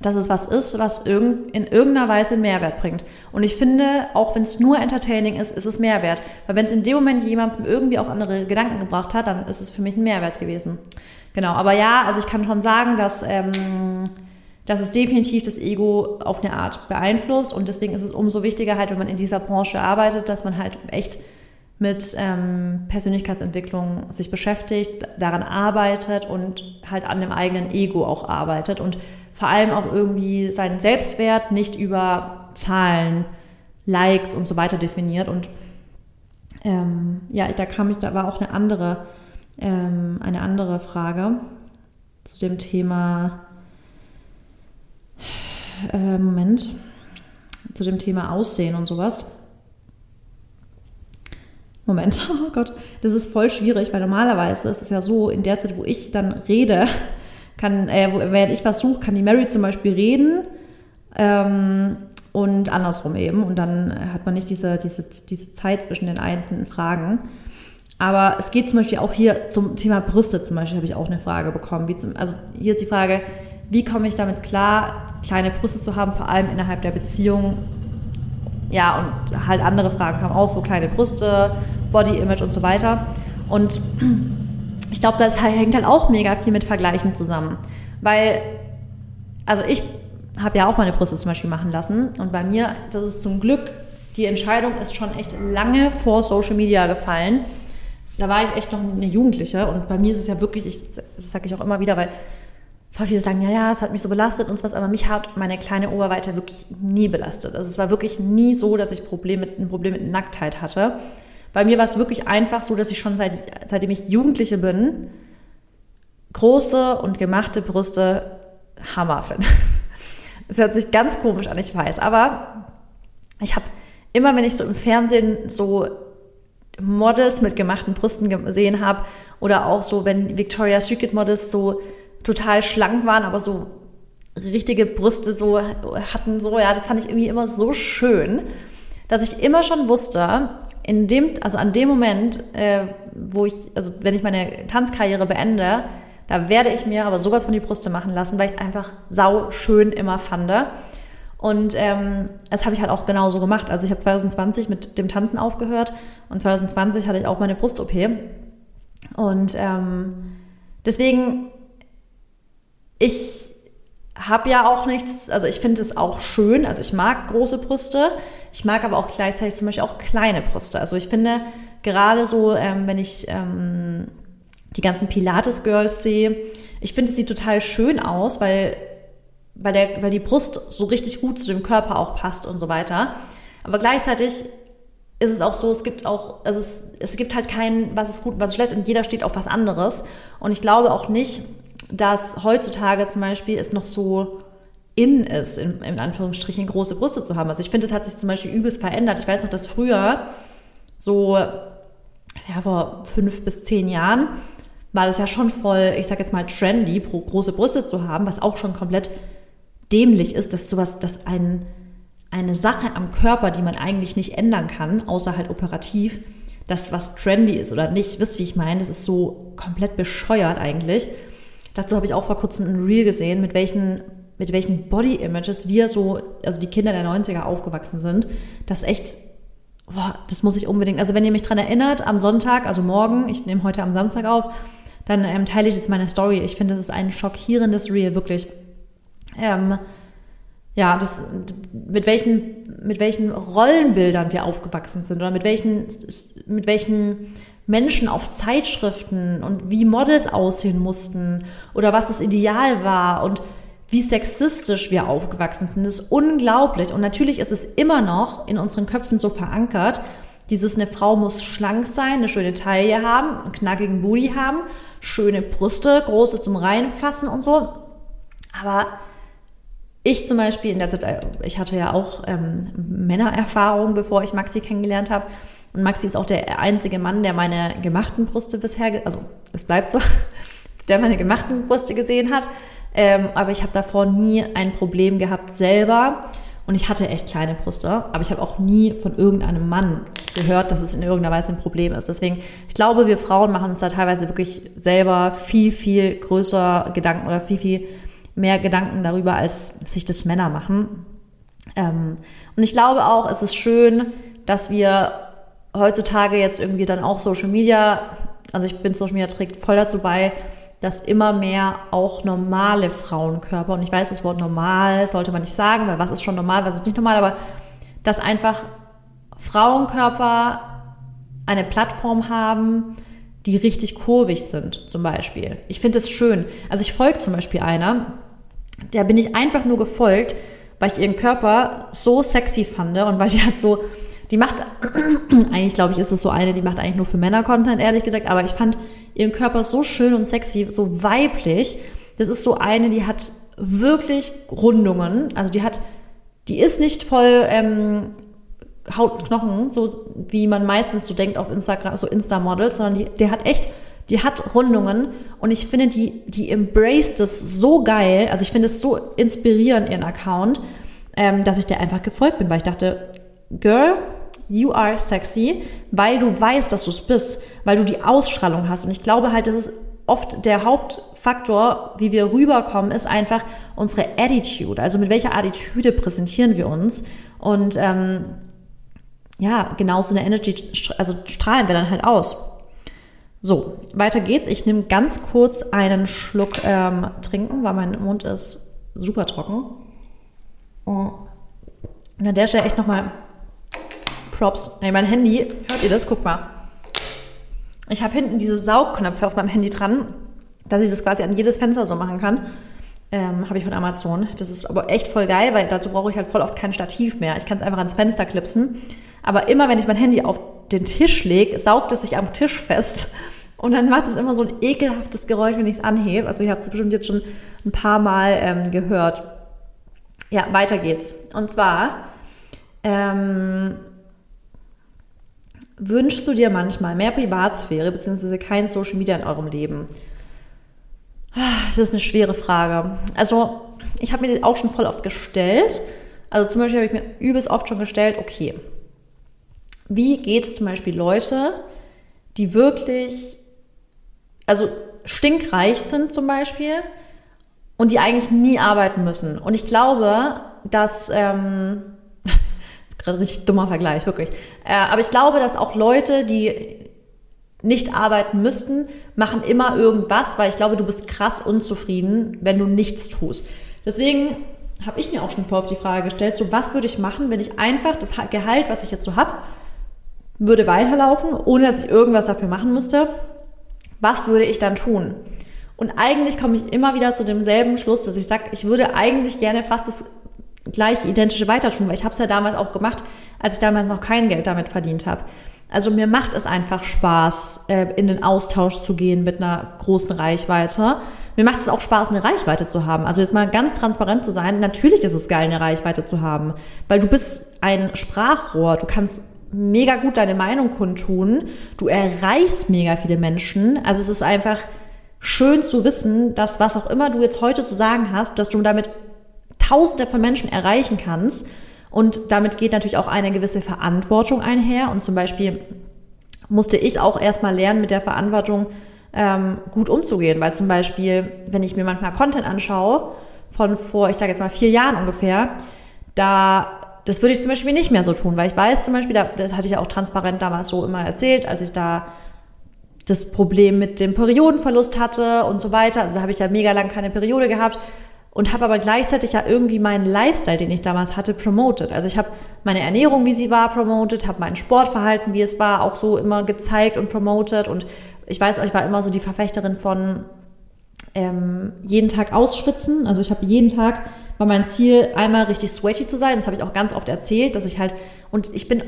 dass es was ist, was in irgendeiner Weise Mehrwert bringt. Und ich finde, auch wenn es nur entertaining ist, ist es Mehrwert. Weil wenn es in dem Moment jemanden irgendwie auf andere Gedanken gebracht hat, dann ist es für mich ein Mehrwert gewesen. Genau, aber ja, also ich kann schon sagen, dass, ähm, dass es definitiv das Ego auf eine Art beeinflusst. Und deswegen ist es umso wichtiger halt, wenn man in dieser Branche arbeitet, dass man halt echt mit ähm, Persönlichkeitsentwicklung sich beschäftigt, daran arbeitet und halt an dem eigenen Ego auch arbeitet und vor allem auch irgendwie seinen Selbstwert nicht über Zahlen, Likes und so weiter definiert. Und ähm, ja, da kam ich, da war auch eine andere, ähm, eine andere Frage zu dem Thema. Äh, Moment, zu dem Thema Aussehen und sowas. Moment, oh Gott, das ist voll schwierig, weil normalerweise ist es ja so, in der Zeit, wo ich dann rede, kann, äh, während ich was suche, kann die Mary zum Beispiel reden ähm, und andersrum eben. Und dann hat man nicht diese, diese, diese Zeit zwischen den einzelnen Fragen. Aber es geht zum Beispiel auch hier zum Thema Brüste zum Beispiel, habe ich auch eine Frage bekommen. Wie zum, also hier ist die Frage, wie komme ich damit klar, kleine Brüste zu haben, vor allem innerhalb der Beziehung ja, und halt andere Fragen kamen auch, so kleine Brüste, Body Image und so weiter. Und ich glaube, das hängt halt auch mega viel mit Vergleichen zusammen. Weil, also ich habe ja auch meine Brüste zum Beispiel machen lassen. Und bei mir, das ist zum Glück, die Entscheidung ist schon echt lange vor Social Media gefallen. Da war ich echt noch eine Jugendliche. Und bei mir ist es ja wirklich, ich, das sage ich auch immer wieder, weil voll viele sagen, ja, ja, es hat mich so belastet und sowas, aber mich hat meine kleine Oberweite wirklich nie belastet. Also es war wirklich nie so, dass ich Problem mit, ein Problem mit Nacktheit hatte. Bei mir war es wirklich einfach so, dass ich schon seit, seitdem ich Jugendliche bin, große und gemachte Brüste Hammer finde. Das hört sich ganz komisch an, ich weiß, aber ich habe immer, wenn ich so im Fernsehen so Models mit gemachten Brüsten gesehen habe oder auch so, wenn Victoria's Secret Models so total schlank waren, aber so richtige Brüste so hatten, so, ja, das fand ich irgendwie immer so schön, dass ich immer schon wusste, in dem, also an dem Moment, äh, wo ich, also wenn ich meine Tanzkarriere beende, da werde ich mir aber sowas von die Brüste machen lassen, weil ich es einfach sau schön immer fand. Und ähm, das habe ich halt auch genauso gemacht. Also ich habe 2020 mit dem Tanzen aufgehört und 2020 hatte ich auch meine Brust-OP. Und ähm, deswegen, ich habe ja auch nichts, also ich finde es auch schön, also ich mag große Brüste, ich mag aber auch gleichzeitig zum Beispiel auch kleine Brüste. Also ich finde gerade so, ähm, wenn ich ähm, die ganzen Pilates-Girls sehe, ich finde, es sieht total schön aus, weil, weil, der, weil die Brust so richtig gut zu dem Körper auch passt und so weiter. Aber gleichzeitig ist es auch so, es gibt auch, also es, es gibt halt kein, was ist gut, was ist schlecht und jeder steht auf was anderes. Und ich glaube auch nicht, dass heutzutage zum Beispiel es noch so in ist, in, in Anführungsstrichen große Brüste zu haben. Also ich finde, es hat sich zum Beispiel übelst verändert. Ich weiß noch, dass früher so, ja, vor fünf bis zehn Jahren war das ja schon voll, ich sag jetzt mal, trendy, große Brüste zu haben, was auch schon komplett dämlich ist, dass sowas, dass ein, eine Sache am Körper, die man eigentlich nicht ändern kann, außer halt operativ, das was trendy ist oder nicht, wisst ihr, wie ich meine? Das ist so komplett bescheuert eigentlich. Dazu habe ich auch vor kurzem ein Reel gesehen, mit welchen, mit welchen Body Images wir so, also die Kinder der 90er aufgewachsen sind. Das echt, boah, das muss ich unbedingt, also wenn ihr mich dran erinnert, am Sonntag, also morgen, ich nehme heute am Samstag auf, dann ähm, teile ich es in meiner Story. Ich finde, das ist ein schockierendes Reel, wirklich. Ähm, ja, das, mit welchen, mit welchen Rollenbildern wir aufgewachsen sind oder mit welchen, mit welchen Menschen auf Zeitschriften und wie Models aussehen mussten oder was das Ideal war und wie sexistisch wir aufgewachsen sind, ist unglaublich. Und natürlich ist es immer noch in unseren Köpfen so verankert, dieses eine Frau muss schlank sein, eine schöne Taille haben, einen knackigen Booty haben, schöne Brüste, große zum Reinfassen und so. Aber ich zum Beispiel in der Zeit, äh, ich hatte ja auch ähm, Männererfahrung, bevor ich Maxi kennengelernt habe. Und Maxi ist auch der einzige Mann, der meine gemachten Brüste bisher, also es bleibt so, der meine gemachten Brüste gesehen hat. Ähm, aber ich habe davor nie ein Problem gehabt selber. Und ich hatte echt kleine Brüste, aber ich habe auch nie von irgendeinem Mann gehört, dass es in irgendeiner Weise ein Problem ist. Deswegen, ich glaube, wir Frauen machen uns da teilweise wirklich selber viel, viel größer Gedanken oder viel, viel mehr Gedanken darüber, als sich das Männer machen. Ähm, und ich glaube auch, es ist schön, dass wir heutzutage jetzt irgendwie dann auch Social Media, also ich finde Social Media trägt voll dazu bei, dass immer mehr auch normale Frauenkörper, und ich weiß, das Wort normal sollte man nicht sagen, weil was ist schon normal, was ist nicht normal, aber dass einfach Frauenkörper eine Plattform haben, die richtig kurvig sind, zum Beispiel. Ich finde es schön. Also ich folge zum Beispiel einer, der bin ich einfach nur gefolgt, weil ich ihren Körper so sexy fand und weil die hat so die macht, eigentlich glaube ich, ist es so eine, die macht eigentlich nur für Männer Content, ehrlich gesagt, aber ich fand ihren Körper so schön und sexy, so weiblich. Das ist so eine, die hat wirklich Rundungen, also die hat, die ist nicht voll ähm, Haut und Knochen, so wie man meistens so denkt auf Instagram, so Insta-Models, sondern die, die hat echt, die hat Rundungen. Und ich finde, die, die embraced das so geil, also ich finde es so inspirierend, ihren Account, ähm, dass ich der einfach gefolgt bin, weil ich dachte, Girl, you are sexy, weil du weißt, dass du es bist, weil du die Ausstrahlung hast. Und ich glaube halt, das ist oft der Hauptfaktor, wie wir rüberkommen, ist einfach unsere Attitude. Also mit welcher Attitude präsentieren wir uns? Und ähm, ja, genau so eine Energy, also strahlen wir dann halt aus. So, weiter geht's. Ich nehme ganz kurz einen Schluck ähm, trinken, weil mein Mund ist super trocken. Und an der Stelle echt nochmal Props. Ey, mein Handy, hört ihr das? Guck mal. Ich habe hinten diese Saugknöpfe auf meinem Handy dran, dass ich das quasi an jedes Fenster so machen kann. Ähm, habe ich von Amazon. Das ist aber echt voll geil, weil dazu brauche ich halt voll oft kein Stativ mehr. Ich kann es einfach ans Fenster klipsen. Aber immer, wenn ich mein Handy auf den Tisch lege, saugt es sich am Tisch fest. Und dann macht es immer so ein ekelhaftes Geräusch, wenn ich es anhebe. Also ich habe es bestimmt jetzt schon ein paar Mal ähm, gehört. Ja, weiter geht's. Und zwar ähm, wünschst du dir manchmal mehr Privatsphäre bzw. kein Social Media in eurem Leben? Das ist eine schwere Frage. Also, ich habe mir die auch schon voll oft gestellt. Also zum Beispiel habe ich mir übelst oft schon gestellt, okay, wie geht es zum Beispiel Leute, die wirklich, also stinkreich sind zum Beispiel und die eigentlich nie arbeiten müssen. Und ich glaube, dass ähm, gerade richtig dummer Vergleich, wirklich. Äh, aber ich glaube, dass auch Leute, die nicht arbeiten müssten, machen immer irgendwas, weil ich glaube, du bist krass unzufrieden, wenn du nichts tust. Deswegen habe ich mir auch schon vor auf die Frage gestellt, so was würde ich machen, wenn ich einfach das Gehalt, was ich jetzt so habe, würde weiterlaufen, ohne dass ich irgendwas dafür machen müsste. Was würde ich dann tun? Und eigentlich komme ich immer wieder zu demselben Schluss, dass ich sage, ich würde eigentlich gerne fast das gleiche identische weiter tun, weil ich habe es ja damals auch gemacht, als ich damals noch kein Geld damit verdient habe. Also mir macht es einfach Spaß, äh, in den Austausch zu gehen mit einer großen Reichweite. Mir macht es auch Spaß, eine Reichweite zu haben. Also jetzt mal ganz transparent zu sein. Natürlich ist es geil, eine Reichweite zu haben, weil du bist ein Sprachrohr. Du kannst mega gut deine Meinung kundtun. Du erreichst mega viele Menschen. Also es ist einfach schön zu wissen, dass was auch immer du jetzt heute zu sagen hast, dass du damit Tausende von Menschen erreichen kannst. Und damit geht natürlich auch eine gewisse Verantwortung einher. Und zum Beispiel musste ich auch erstmal lernen, mit der Verantwortung ähm, gut umzugehen. Weil zum Beispiel, wenn ich mir manchmal Content anschaue, von vor, ich sage jetzt mal vier Jahren ungefähr, da das würde ich zum Beispiel nicht mehr so tun, weil ich weiß zum Beispiel, das hatte ich ja auch transparent damals so immer erzählt, als ich da das Problem mit dem Periodenverlust hatte und so weiter. Also da habe ich ja mega lang keine Periode gehabt und habe aber gleichzeitig ja irgendwie meinen Lifestyle, den ich damals hatte, promoted. Also ich habe meine Ernährung, wie sie war, promoted, habe mein Sportverhalten, wie es war, auch so immer gezeigt und promoted und ich weiß, ich war immer so die Verfechterin von ähm, jeden Tag ausschwitzen. Also ich habe jeden Tag war mein Ziel, einmal richtig sweaty zu sein. Das habe ich auch ganz oft erzählt, dass ich halt, und ich bin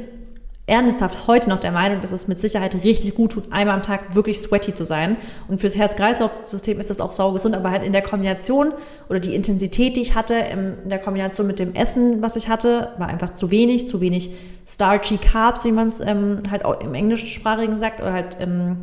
ernsthaft heute noch der Meinung, dass es mit Sicherheit richtig gut tut, einmal am Tag wirklich sweaty zu sein. Und fürs Herz-Kreislauf-System ist das auch saugesund, aber halt in der Kombination oder die Intensität, die ich hatte, in der Kombination mit dem Essen, was ich hatte, war einfach zu wenig, zu wenig starchy Carbs, wie man es ähm, halt auch im Englischsprachigen sagt, oder halt ähm,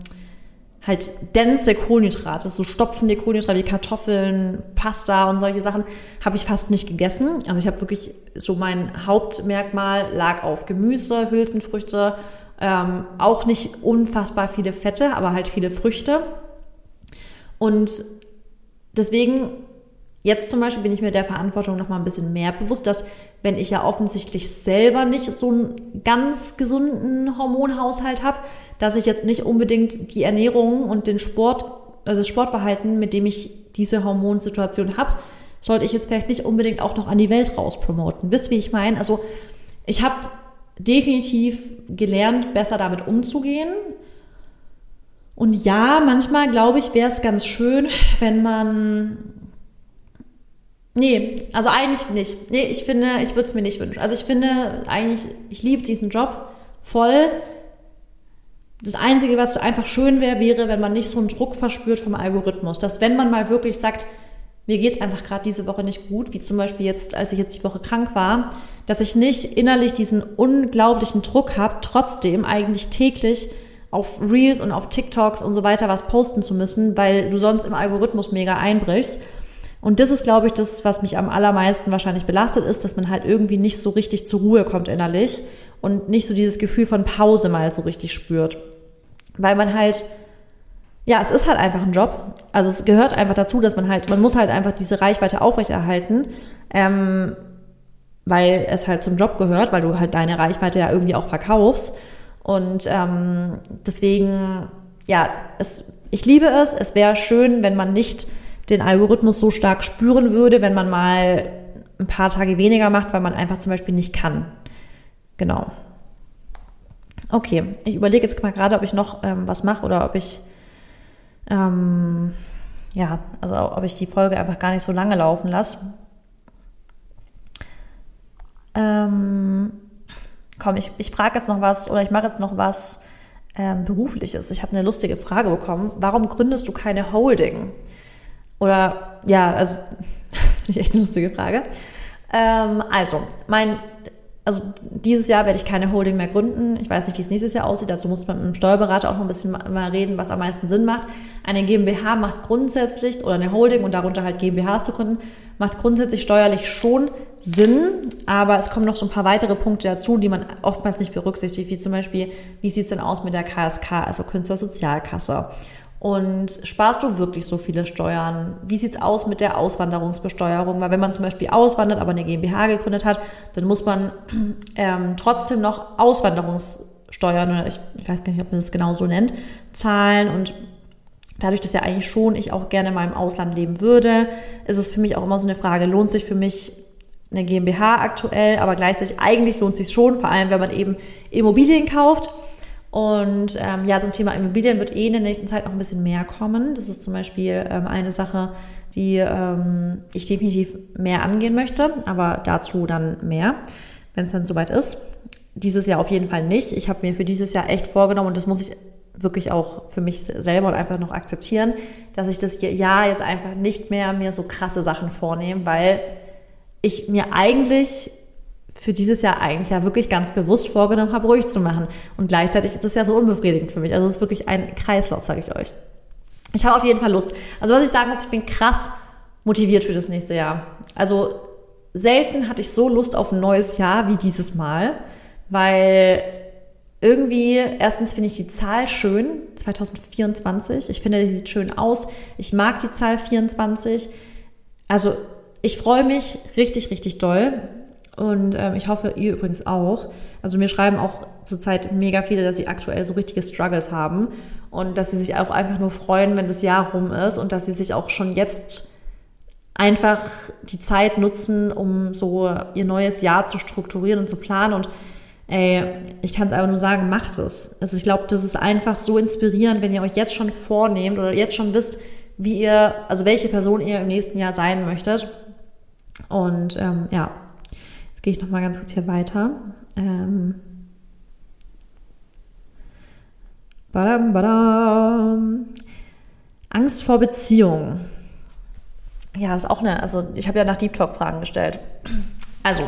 halt dense Kohlenhydrate, so stopfende Kohlenhydrate wie Kartoffeln, Pasta und solche Sachen, habe ich fast nicht gegessen. Also ich habe wirklich so mein Hauptmerkmal lag auf Gemüse, Hülsenfrüchte, ähm, auch nicht unfassbar viele Fette, aber halt viele Früchte. Und deswegen jetzt zum Beispiel bin ich mir der Verantwortung noch mal ein bisschen mehr bewusst, dass wenn ich ja offensichtlich selber nicht so einen ganz gesunden Hormonhaushalt habe, dass ich jetzt nicht unbedingt die Ernährung und den Sport, also das Sportverhalten, mit dem ich diese Hormonsituation habe, sollte ich jetzt vielleicht nicht unbedingt auch noch an die Welt raus promoten. Wisst wie ich meine? Also ich habe definitiv gelernt, besser damit umzugehen. Und ja, manchmal glaube ich, wäre es ganz schön, wenn man Nee, also eigentlich nicht. Nee, ich finde, ich würde es mir nicht wünschen. Also ich finde eigentlich, ich liebe diesen Job voll. Das Einzige, was einfach schön wäre, wäre, wenn man nicht so einen Druck verspürt vom Algorithmus. Dass wenn man mal wirklich sagt, mir geht's einfach gerade diese Woche nicht gut, wie zum Beispiel jetzt, als ich jetzt die Woche krank war, dass ich nicht innerlich diesen unglaublichen Druck habe, trotzdem eigentlich täglich auf Reels und auf TikToks und so weiter was posten zu müssen, weil du sonst im Algorithmus mega einbrichst. Und das ist, glaube ich, das, was mich am allermeisten wahrscheinlich belastet ist, dass man halt irgendwie nicht so richtig zur Ruhe kommt innerlich und nicht so dieses Gefühl von Pause mal so richtig spürt. Weil man halt, ja, es ist halt einfach ein Job. Also es gehört einfach dazu, dass man halt, man muss halt einfach diese Reichweite aufrechterhalten, ähm, weil es halt zum Job gehört, weil du halt deine Reichweite ja irgendwie auch verkaufst. Und ähm, deswegen, ja, es, ich liebe es. Es wäre schön, wenn man nicht den Algorithmus so stark spüren würde, wenn man mal ein paar Tage weniger macht, weil man einfach zum Beispiel nicht kann. Genau. Okay, ich überlege jetzt mal gerade, ob ich noch ähm, was mache oder ob ich ähm, ja, also ob ich die Folge einfach gar nicht so lange laufen lasse. Ähm, komm, ich, ich frage jetzt noch was oder ich mache jetzt noch was ähm, berufliches. Ich habe eine lustige Frage bekommen. Warum gründest du keine Holding? Oder ja, also finde ich echt eine lustige Frage. Ähm, also, mein, also dieses Jahr werde ich keine Holding mehr gründen. Ich weiß nicht, wie es nächstes Jahr aussieht. Dazu muss man mit dem Steuerberater auch noch ein bisschen mal reden, was am meisten Sinn macht. Eine GmbH macht grundsätzlich, oder eine Holding und darunter halt GmbHs zu gründen, macht grundsätzlich steuerlich schon Sinn, aber es kommen noch so ein paar weitere Punkte dazu, die man oftmals nicht berücksichtigt, wie zum Beispiel, wie sieht es denn aus mit der KSK, also Künstlersozialkasse? Und sparst du wirklich so viele Steuern? Wie sieht's aus mit der Auswanderungsbesteuerung? Weil wenn man zum Beispiel auswandert, aber eine GmbH gegründet hat, dann muss man ähm, trotzdem noch Auswanderungs Steuern oder ich, ich weiß gar nicht, ob man das genau so nennt, zahlen und dadurch, dass ja eigentlich schon ich auch gerne mal im Ausland leben würde, ist es für mich auch immer so eine Frage, lohnt sich für mich eine GmbH aktuell, aber gleichzeitig eigentlich lohnt sich schon, vor allem wenn man eben Immobilien kauft. Und ähm, ja, zum Thema Immobilien wird eh in der nächsten Zeit noch ein bisschen mehr kommen. Das ist zum Beispiel ähm, eine Sache, die ähm, ich definitiv mehr angehen möchte, aber dazu dann mehr, wenn es dann soweit ist. Dieses Jahr auf jeden Fall nicht. Ich habe mir für dieses Jahr echt vorgenommen und das muss ich wirklich auch für mich selber und einfach noch akzeptieren, dass ich das Jahr jetzt einfach nicht mehr mir so krasse Sachen vornehme, weil ich mir eigentlich für dieses Jahr eigentlich ja wirklich ganz bewusst vorgenommen habe, ruhig zu machen. Und gleichzeitig ist es ja so unbefriedigend für mich. Also es ist wirklich ein Kreislauf, sage ich euch. Ich habe auf jeden Fall Lust. Also was ich sagen muss, ich bin krass motiviert für das nächste Jahr. Also selten hatte ich so Lust auf ein neues Jahr wie dieses Mal, weil irgendwie, erstens finde ich die Zahl schön, 2024. Ich finde, die sieht schön aus. Ich mag die Zahl 24. Also ich freue mich richtig, richtig doll. Und ähm, ich hoffe, ihr übrigens auch. Also mir schreiben auch zurzeit mega viele, dass sie aktuell so richtige Struggles haben und dass sie sich auch einfach nur freuen, wenn das Jahr rum ist und dass sie sich auch schon jetzt einfach die Zeit nutzen, um so ihr neues Jahr zu strukturieren und zu planen und ey, ich kann es einfach nur sagen, macht es. Also ich glaube, das ist einfach so inspirierend, wenn ihr euch jetzt schon vornehmt oder jetzt schon wisst, wie ihr, also welche Person ihr im nächsten Jahr sein möchtet. Und ähm, ja, gehe ich nochmal ganz kurz hier weiter. Ähm, badam, badam. Angst vor Beziehungen. Ja, ist auch eine, also ich habe ja nach Deep Talk Fragen gestellt. Also,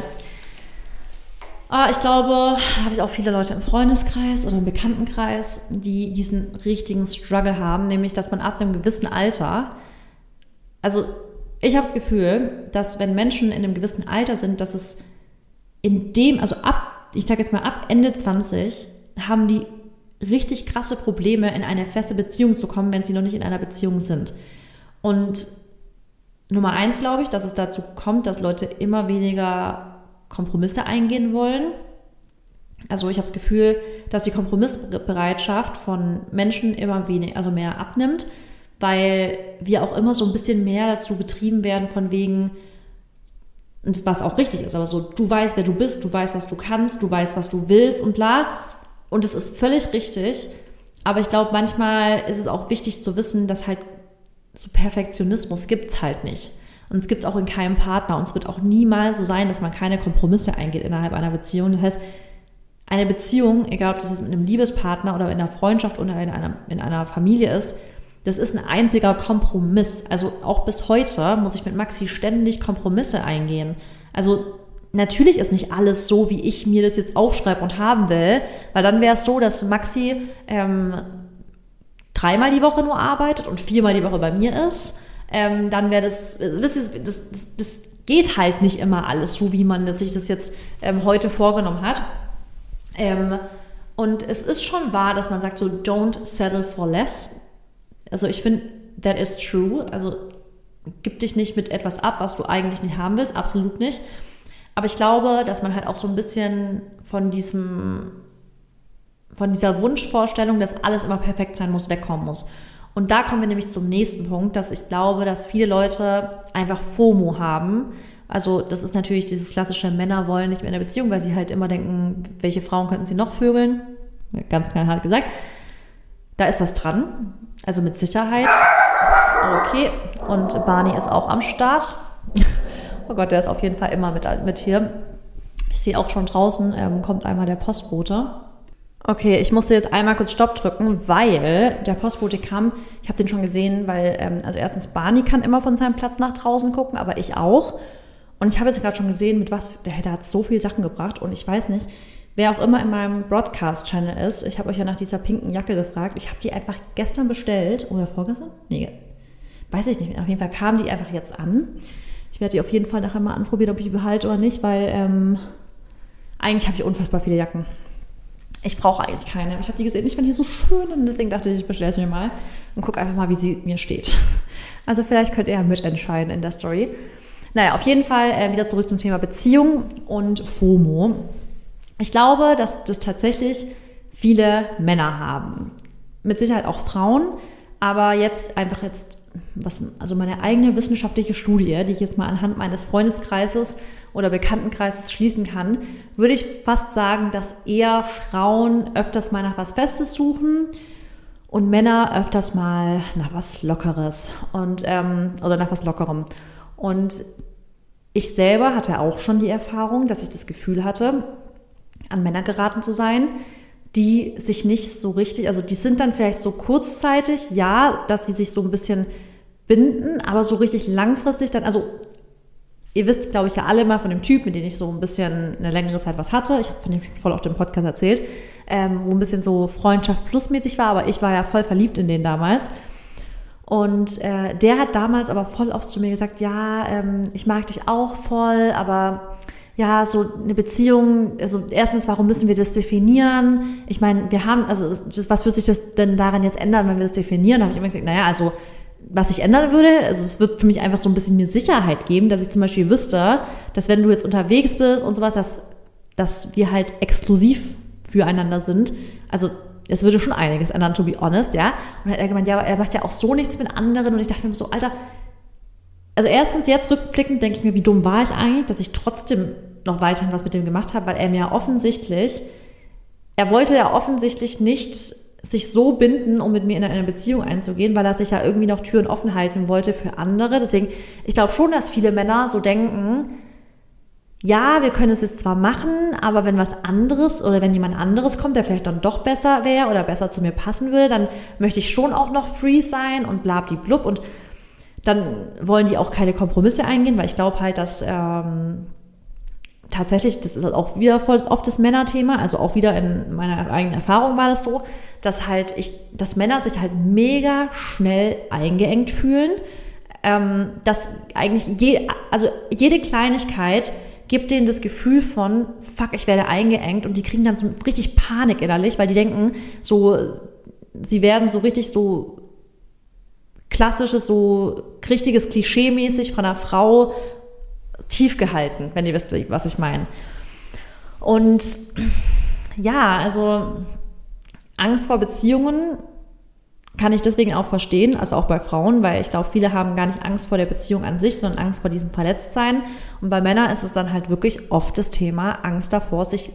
Ah, ich glaube, habe ich auch viele Leute im Freundeskreis oder im Bekanntenkreis, die diesen richtigen Struggle haben, nämlich dass man ab einem gewissen Alter, also ich habe das Gefühl, dass wenn Menschen in einem gewissen Alter sind, dass es in dem, also ab, ich sage jetzt mal ab Ende 20, haben die richtig krasse Probleme, in eine feste Beziehung zu kommen, wenn sie noch nicht in einer Beziehung sind. Und Nummer eins glaube ich, dass es dazu kommt, dass Leute immer weniger Kompromisse eingehen wollen. Also ich habe das Gefühl, dass die Kompromissbereitschaft von Menschen immer weniger, also mehr abnimmt, weil wir auch immer so ein bisschen mehr dazu getrieben werden von wegen, was auch richtig ist, aber so, du weißt, wer du bist, du weißt, was du kannst, du weißt, was du willst und bla. Und es ist völlig richtig. Aber ich glaube, manchmal ist es auch wichtig zu wissen, dass halt so Perfektionismus gibt's halt nicht. Und es gibt auch in keinem Partner. Und es wird auch niemals so sein, dass man keine Kompromisse eingeht innerhalb einer Beziehung. Das heißt, eine Beziehung, egal ob das mit einem Liebespartner oder in einer Freundschaft oder in einer, in einer Familie ist, das ist ein einziger Kompromiss. Also auch bis heute muss ich mit Maxi ständig Kompromisse eingehen. Also natürlich ist nicht alles so, wie ich mir das jetzt aufschreibe und haben will, weil dann wäre es so, dass Maxi ähm, dreimal die Woche nur arbeitet und viermal die Woche bei mir ist ähm, dann wäre das, das, das, das, geht halt nicht immer alles so, wie man sich das jetzt ähm, heute vorgenommen hat. Ähm, und es ist schon wahr, dass man sagt so, don't settle for less. Also ich finde, that is true. Also gib dich nicht mit etwas ab, was du eigentlich nicht haben willst, absolut nicht. Aber ich glaube, dass man halt auch so ein bisschen von diesem, von dieser Wunschvorstellung, dass alles immer perfekt sein muss, wegkommen muss. Und da kommen wir nämlich zum nächsten Punkt, dass ich glaube, dass viele Leute einfach FOMO haben. Also das ist natürlich dieses klassische Männer wollen nicht mehr in der Beziehung, weil sie halt immer denken, welche Frauen könnten sie noch vögeln. Ganz knallhart gesagt. Da ist was dran. Also mit Sicherheit. Okay. Und Barney ist auch am Start. oh Gott, der ist auf jeden Fall immer mit, mit hier. Ich sehe auch schon draußen, ähm, kommt einmal der Postbote. Okay, ich musste jetzt einmal kurz Stopp drücken, weil der Postbote kam. Ich habe den schon gesehen, weil, ähm, also erstens Barney kann immer von seinem Platz nach draußen gucken, aber ich auch. Und ich habe jetzt gerade schon gesehen, mit was, der, der hat so viele Sachen gebracht und ich weiß nicht, wer auch immer in meinem Broadcast-Channel ist. Ich habe euch ja nach dieser pinken Jacke gefragt. Ich habe die einfach gestern bestellt oder vorgestern? Nee, weiß ich nicht. Auf jeden Fall kam die einfach jetzt an. Ich werde die auf jeden Fall nachher mal anprobieren, ob ich die behalte oder nicht, weil ähm, eigentlich habe ich unfassbar viele Jacken. Ich brauche eigentlich keine. Ich habe die gesehen, ich fand die so schön und deswegen dachte ich, ich bestelle sie mir mal und gucke einfach mal, wie sie mir steht. Also vielleicht könnt ihr ja mitentscheiden in der Story. Naja, auf jeden Fall äh, wieder zurück zum Thema Beziehung und FOMO. Ich glaube, dass das tatsächlich viele Männer haben. Mit Sicherheit auch Frauen, aber jetzt einfach jetzt, was, also meine eigene wissenschaftliche Studie, die ich jetzt mal anhand meines Freundeskreises oder Bekanntenkreises schließen kann, würde ich fast sagen, dass eher Frauen öfters mal nach was Festes suchen und Männer öfters mal nach was Lockeres und ähm, oder nach was Lockerem. Und ich selber hatte auch schon die Erfahrung, dass ich das Gefühl hatte, an Männer geraten zu sein, die sich nicht so richtig, also die sind dann vielleicht so kurzzeitig, ja, dass sie sich so ein bisschen binden, aber so richtig langfristig dann, also ihr wisst, glaube ich, ja alle mal von dem Typ, mit dem ich so ein bisschen eine längere Zeit was hatte. Ich habe von dem voll auf dem Podcast erzählt, ähm, wo ein bisschen so Freundschaft plusmäßig war, aber ich war ja voll verliebt in den damals. Und äh, der hat damals aber voll oft zu mir gesagt, ja, ähm, ich mag dich auch voll, aber ja, so eine Beziehung, also erstens, warum müssen wir das definieren? Ich meine, wir haben, also was wird sich das denn daran jetzt ändern, wenn wir das definieren? Da habe ich immer gesagt, naja, also was ich ändern würde, also es wird für mich einfach so ein bisschen mir Sicherheit geben, dass ich zum Beispiel wüsste, dass wenn du jetzt unterwegs bist und sowas, dass, dass wir halt exklusiv füreinander sind. Also es würde schon einiges ändern, to be honest, ja. Und hat er gemeint, ja, aber er macht ja auch so nichts mit anderen. Und ich dachte mir so, Alter, also erstens jetzt rückblickend denke ich mir, wie dumm war ich eigentlich, dass ich trotzdem noch weiterhin was mit dem gemacht habe, weil er mir offensichtlich, er wollte ja offensichtlich nicht sich so binden, um mit mir in eine Beziehung einzugehen, weil er sich ja irgendwie noch Türen offen halten wollte für andere. Deswegen, ich glaube schon, dass viele Männer so denken, ja, wir können es jetzt zwar machen, aber wenn was anderes oder wenn jemand anderes kommt, der vielleicht dann doch besser wäre oder besser zu mir passen will, dann möchte ich schon auch noch free sein und blablablub und dann wollen die auch keine Kompromisse eingehen, weil ich glaube halt, dass ähm, tatsächlich, das ist auch wieder voll oft das Männerthema, also auch wieder in meiner eigenen Erfahrung war das so, dass halt ich, dass Männer sich halt mega schnell eingeengt fühlen, ähm, dass eigentlich je, also jede Kleinigkeit gibt denen das Gefühl von, fuck, ich werde eingeengt und die kriegen dann so richtig Panik innerlich, weil die denken, so, sie werden so richtig so klassisches, so richtiges Klischee-mäßig von einer Frau tief gehalten, wenn ihr wisst, was ich meine. Und ja, also Angst vor Beziehungen kann ich deswegen auch verstehen, also auch bei Frauen, weil ich glaube, viele haben gar nicht Angst vor der Beziehung an sich, sondern Angst vor diesem Verletztsein. Und bei Männern ist es dann halt wirklich oft das Thema Angst davor, sich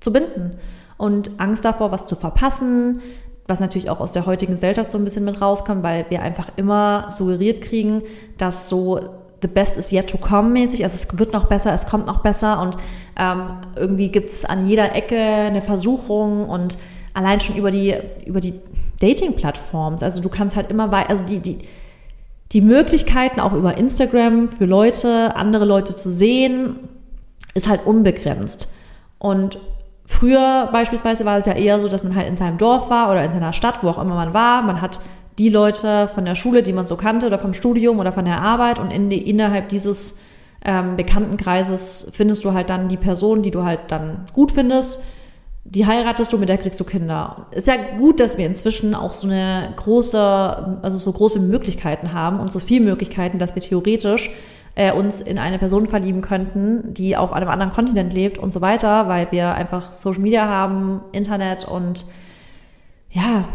zu binden und Angst davor, was zu verpassen, was natürlich auch aus der heutigen Gesellschaft so ein bisschen mit rauskommt, weil wir einfach immer suggeriert kriegen, dass so the best is yet to come mäßig, also es wird noch besser, es kommt noch besser und ähm, irgendwie gibt's an jeder Ecke eine Versuchung und allein schon über die, über die Dating-Plattforms, also du kannst halt immer weiter, also die, die, die Möglichkeiten auch über Instagram für Leute, andere Leute zu sehen, ist halt unbegrenzt. Und früher beispielsweise war es ja eher so, dass man halt in seinem Dorf war oder in seiner Stadt, wo auch immer man war. Man hat die Leute von der Schule, die man so kannte oder vom Studium oder von der Arbeit und in die, innerhalb dieses ähm, Bekanntenkreises findest du halt dann die Person, die du halt dann gut findest. Die heiratest du, mit der kriegst du Kinder. Ist ja gut, dass wir inzwischen auch so eine große, also so große Möglichkeiten haben und so viele Möglichkeiten, dass wir theoretisch äh, uns in eine Person verlieben könnten, die auf einem anderen Kontinent lebt und so weiter, weil wir einfach Social Media haben, Internet und ja,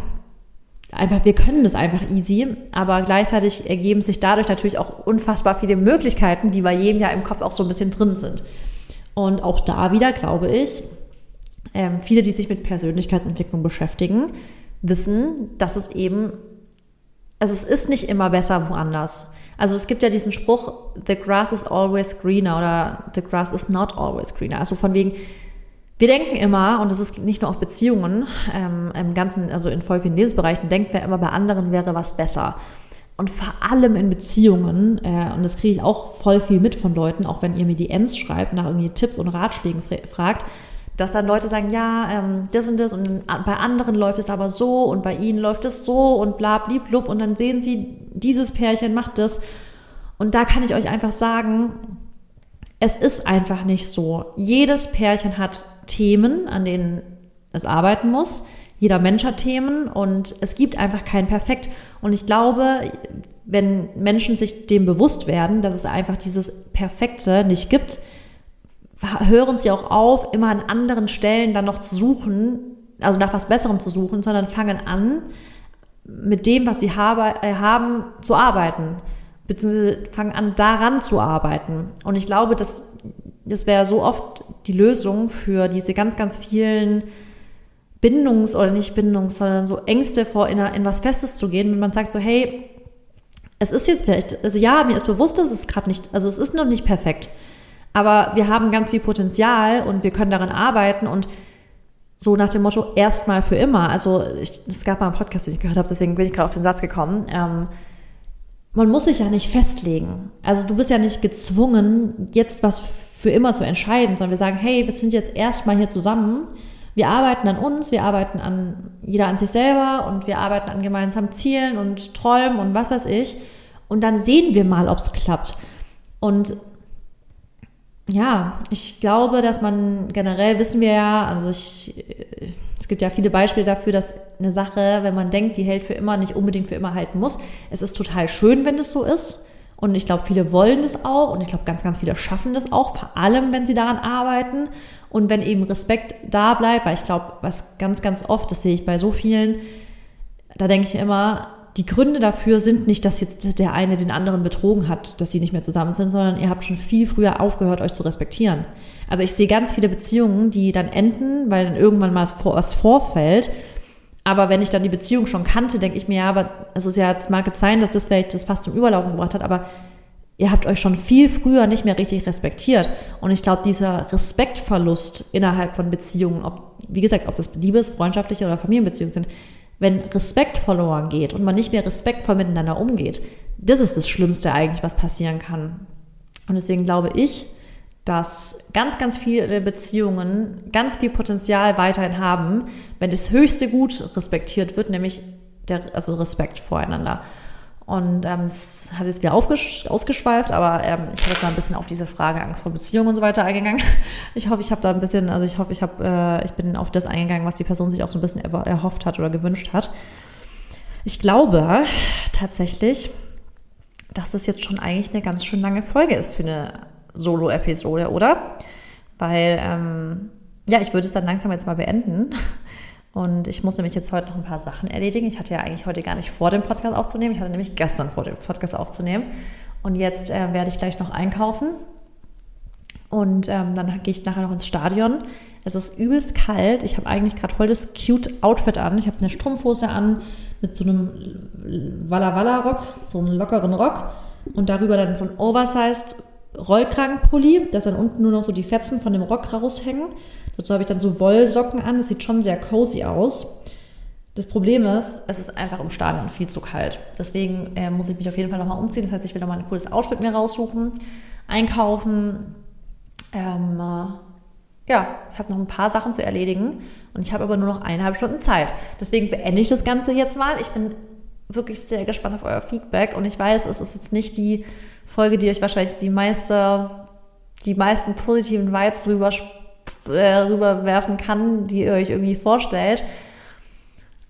einfach, wir können das einfach easy, aber gleichzeitig ergeben sich dadurch natürlich auch unfassbar viele Möglichkeiten, die bei jedem ja im Kopf auch so ein bisschen drin sind. Und auch da wieder, glaube ich, ähm, viele, die sich mit Persönlichkeitsentwicklung beschäftigen, wissen, dass es eben, also es ist nicht immer besser woanders. Also es gibt ja diesen Spruch, the grass is always greener oder the grass is not always greener. Also von wegen, wir denken immer, und das ist nicht nur auf Beziehungen, ähm, im ganzen, also in voll vielen Lebensbereichen, denken wir immer, bei anderen wäre was besser. Und vor allem in Beziehungen, äh, und das kriege ich auch voll viel mit von Leuten, auch wenn ihr mir DMs schreibt, nach irgendwie Tipps und Ratschlägen fragt, dass dann Leute sagen, ja, ähm, das und das und bei anderen läuft es aber so und bei ihnen läuft es so und bla blub und dann sehen sie, dieses Pärchen macht das. Und da kann ich euch einfach sagen, es ist einfach nicht so. Jedes Pärchen hat Themen, an denen es arbeiten muss. Jeder Mensch hat Themen und es gibt einfach kein Perfekt. Und ich glaube, wenn Menschen sich dem bewusst werden, dass es einfach dieses Perfekte nicht gibt, hören sie auch auf, immer an anderen Stellen dann noch zu suchen, also nach was Besserem zu suchen, sondern fangen an, mit dem, was sie habe, äh, haben, zu arbeiten. Beziehungsweise fangen an, daran zu arbeiten. Und ich glaube, dass das wäre so oft die Lösung für diese ganz, ganz vielen Bindungs- oder nicht Bindungs-, sondern so Ängste vor in, in was Festes zu gehen, wenn man sagt so, hey, es ist jetzt vielleicht, also ja, mir ist bewusst, dass es gerade nicht, also es ist noch nicht perfekt, aber wir haben ganz viel Potenzial und wir können daran arbeiten und so nach dem Motto erstmal für immer. Also ich, es gab mal einen Podcast, den ich gehört habe, deswegen bin ich gerade auf den Satz gekommen. Ähm, man muss sich ja nicht festlegen. Also du bist ja nicht gezwungen, jetzt was für immer zu entscheiden, sondern wir sagen, hey, wir sind jetzt erstmal hier zusammen wir arbeiten an uns, wir arbeiten an jeder an sich selber und wir arbeiten an gemeinsamen Zielen und Träumen und was weiß ich. Und dann sehen wir mal, ob es klappt. Und ja, ich glaube, dass man generell wissen wir ja, also ich, es gibt ja viele Beispiele dafür, dass eine Sache, wenn man denkt, die hält für immer, nicht unbedingt für immer halten muss. Es ist total schön, wenn es so ist. Und ich glaube, viele wollen das auch und ich glaube, ganz, ganz viele schaffen das auch, vor allem, wenn sie daran arbeiten und wenn eben Respekt da bleibt, weil ich glaube, was ganz, ganz oft, das sehe ich bei so vielen, da denke ich immer, die Gründe dafür sind nicht, dass jetzt der eine den anderen betrogen hat, dass sie nicht mehr zusammen sind, sondern ihr habt schon viel früher aufgehört, euch zu respektieren. Also ich sehe ganz viele Beziehungen, die dann enden, weil dann irgendwann mal was vorfällt aber wenn ich dann die Beziehung schon kannte, denke ich mir, ja, aber also es ja jetzt mag jetzt sein, dass das vielleicht das fast zum Überlaufen gebracht hat, aber ihr habt euch schon viel früher nicht mehr richtig respektiert. Und ich glaube, dieser Respektverlust innerhalb von Beziehungen, ob, wie gesagt, ob das Liebes, freundschaftliche oder Familienbeziehungen sind, wenn Respekt verloren geht und man nicht mehr respektvoll miteinander umgeht, das ist das Schlimmste eigentlich, was passieren kann. Und deswegen glaube ich, dass ganz, ganz viele Beziehungen ganz viel Potenzial weiterhin haben, wenn das höchste Gut respektiert wird, nämlich der, also Respekt voreinander. Und ähm, es hat jetzt wieder ausgeschweift, aber ähm, ich habe jetzt mal ein bisschen auf diese Frage Angst vor Beziehungen und so weiter eingegangen. Ich hoffe, ich habe da ein bisschen, also ich hoffe, ich habe, äh, ich bin auf das eingegangen, was die Person sich auch so ein bisschen erhofft hat oder gewünscht hat. Ich glaube tatsächlich, dass das jetzt schon eigentlich eine ganz schön lange Folge ist für eine Solo-Episode, oder? Weil, ähm, ja, ich würde es dann langsam jetzt mal beenden. Und ich muss nämlich jetzt heute noch ein paar Sachen erledigen. Ich hatte ja eigentlich heute gar nicht vor, den Podcast aufzunehmen. Ich hatte nämlich gestern vor, den Podcast aufzunehmen. Und jetzt äh, werde ich gleich noch einkaufen. Und ähm, dann gehe ich nachher noch ins Stadion. Es ist übelst kalt. Ich habe eigentlich gerade voll das cute Outfit an. Ich habe eine Strumpfhose an mit so einem Walla Walla Rock, so einen lockeren Rock. Und darüber dann so ein Oversized Rollkragenpulli, dass dann unten nur noch so die Fetzen von dem Rock raushängen. Dazu habe ich dann so Wollsocken an, das sieht schon sehr cozy aus. Das Problem ist, es ist einfach im Stadion viel zu kalt. Deswegen äh, muss ich mich auf jeden Fall nochmal umziehen. Das heißt, ich will nochmal ein cooles Outfit mir raussuchen, einkaufen. Ähm, äh, ja, ich habe noch ein paar Sachen zu erledigen und ich habe aber nur noch eineinhalb Stunden Zeit. Deswegen beende ich das Ganze jetzt mal. Ich bin wirklich sehr gespannt auf euer Feedback und ich weiß, es ist jetzt nicht die Folge, die euch wahrscheinlich die meiste, die meisten positiven Vibes rüber, äh, rüberwerfen kann, die ihr euch irgendwie vorstellt.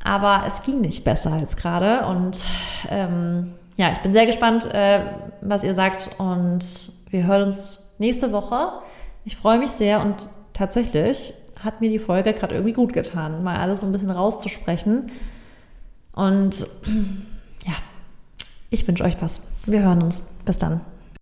Aber es ging nicht besser als gerade. Und ähm, ja, ich bin sehr gespannt, äh, was ihr sagt. Und wir hören uns nächste Woche. Ich freue mich sehr und tatsächlich hat mir die Folge gerade irgendwie gut getan, mal alles so ein bisschen rauszusprechen. Und ja, ich wünsche euch was. Wir hören uns. Bis dann.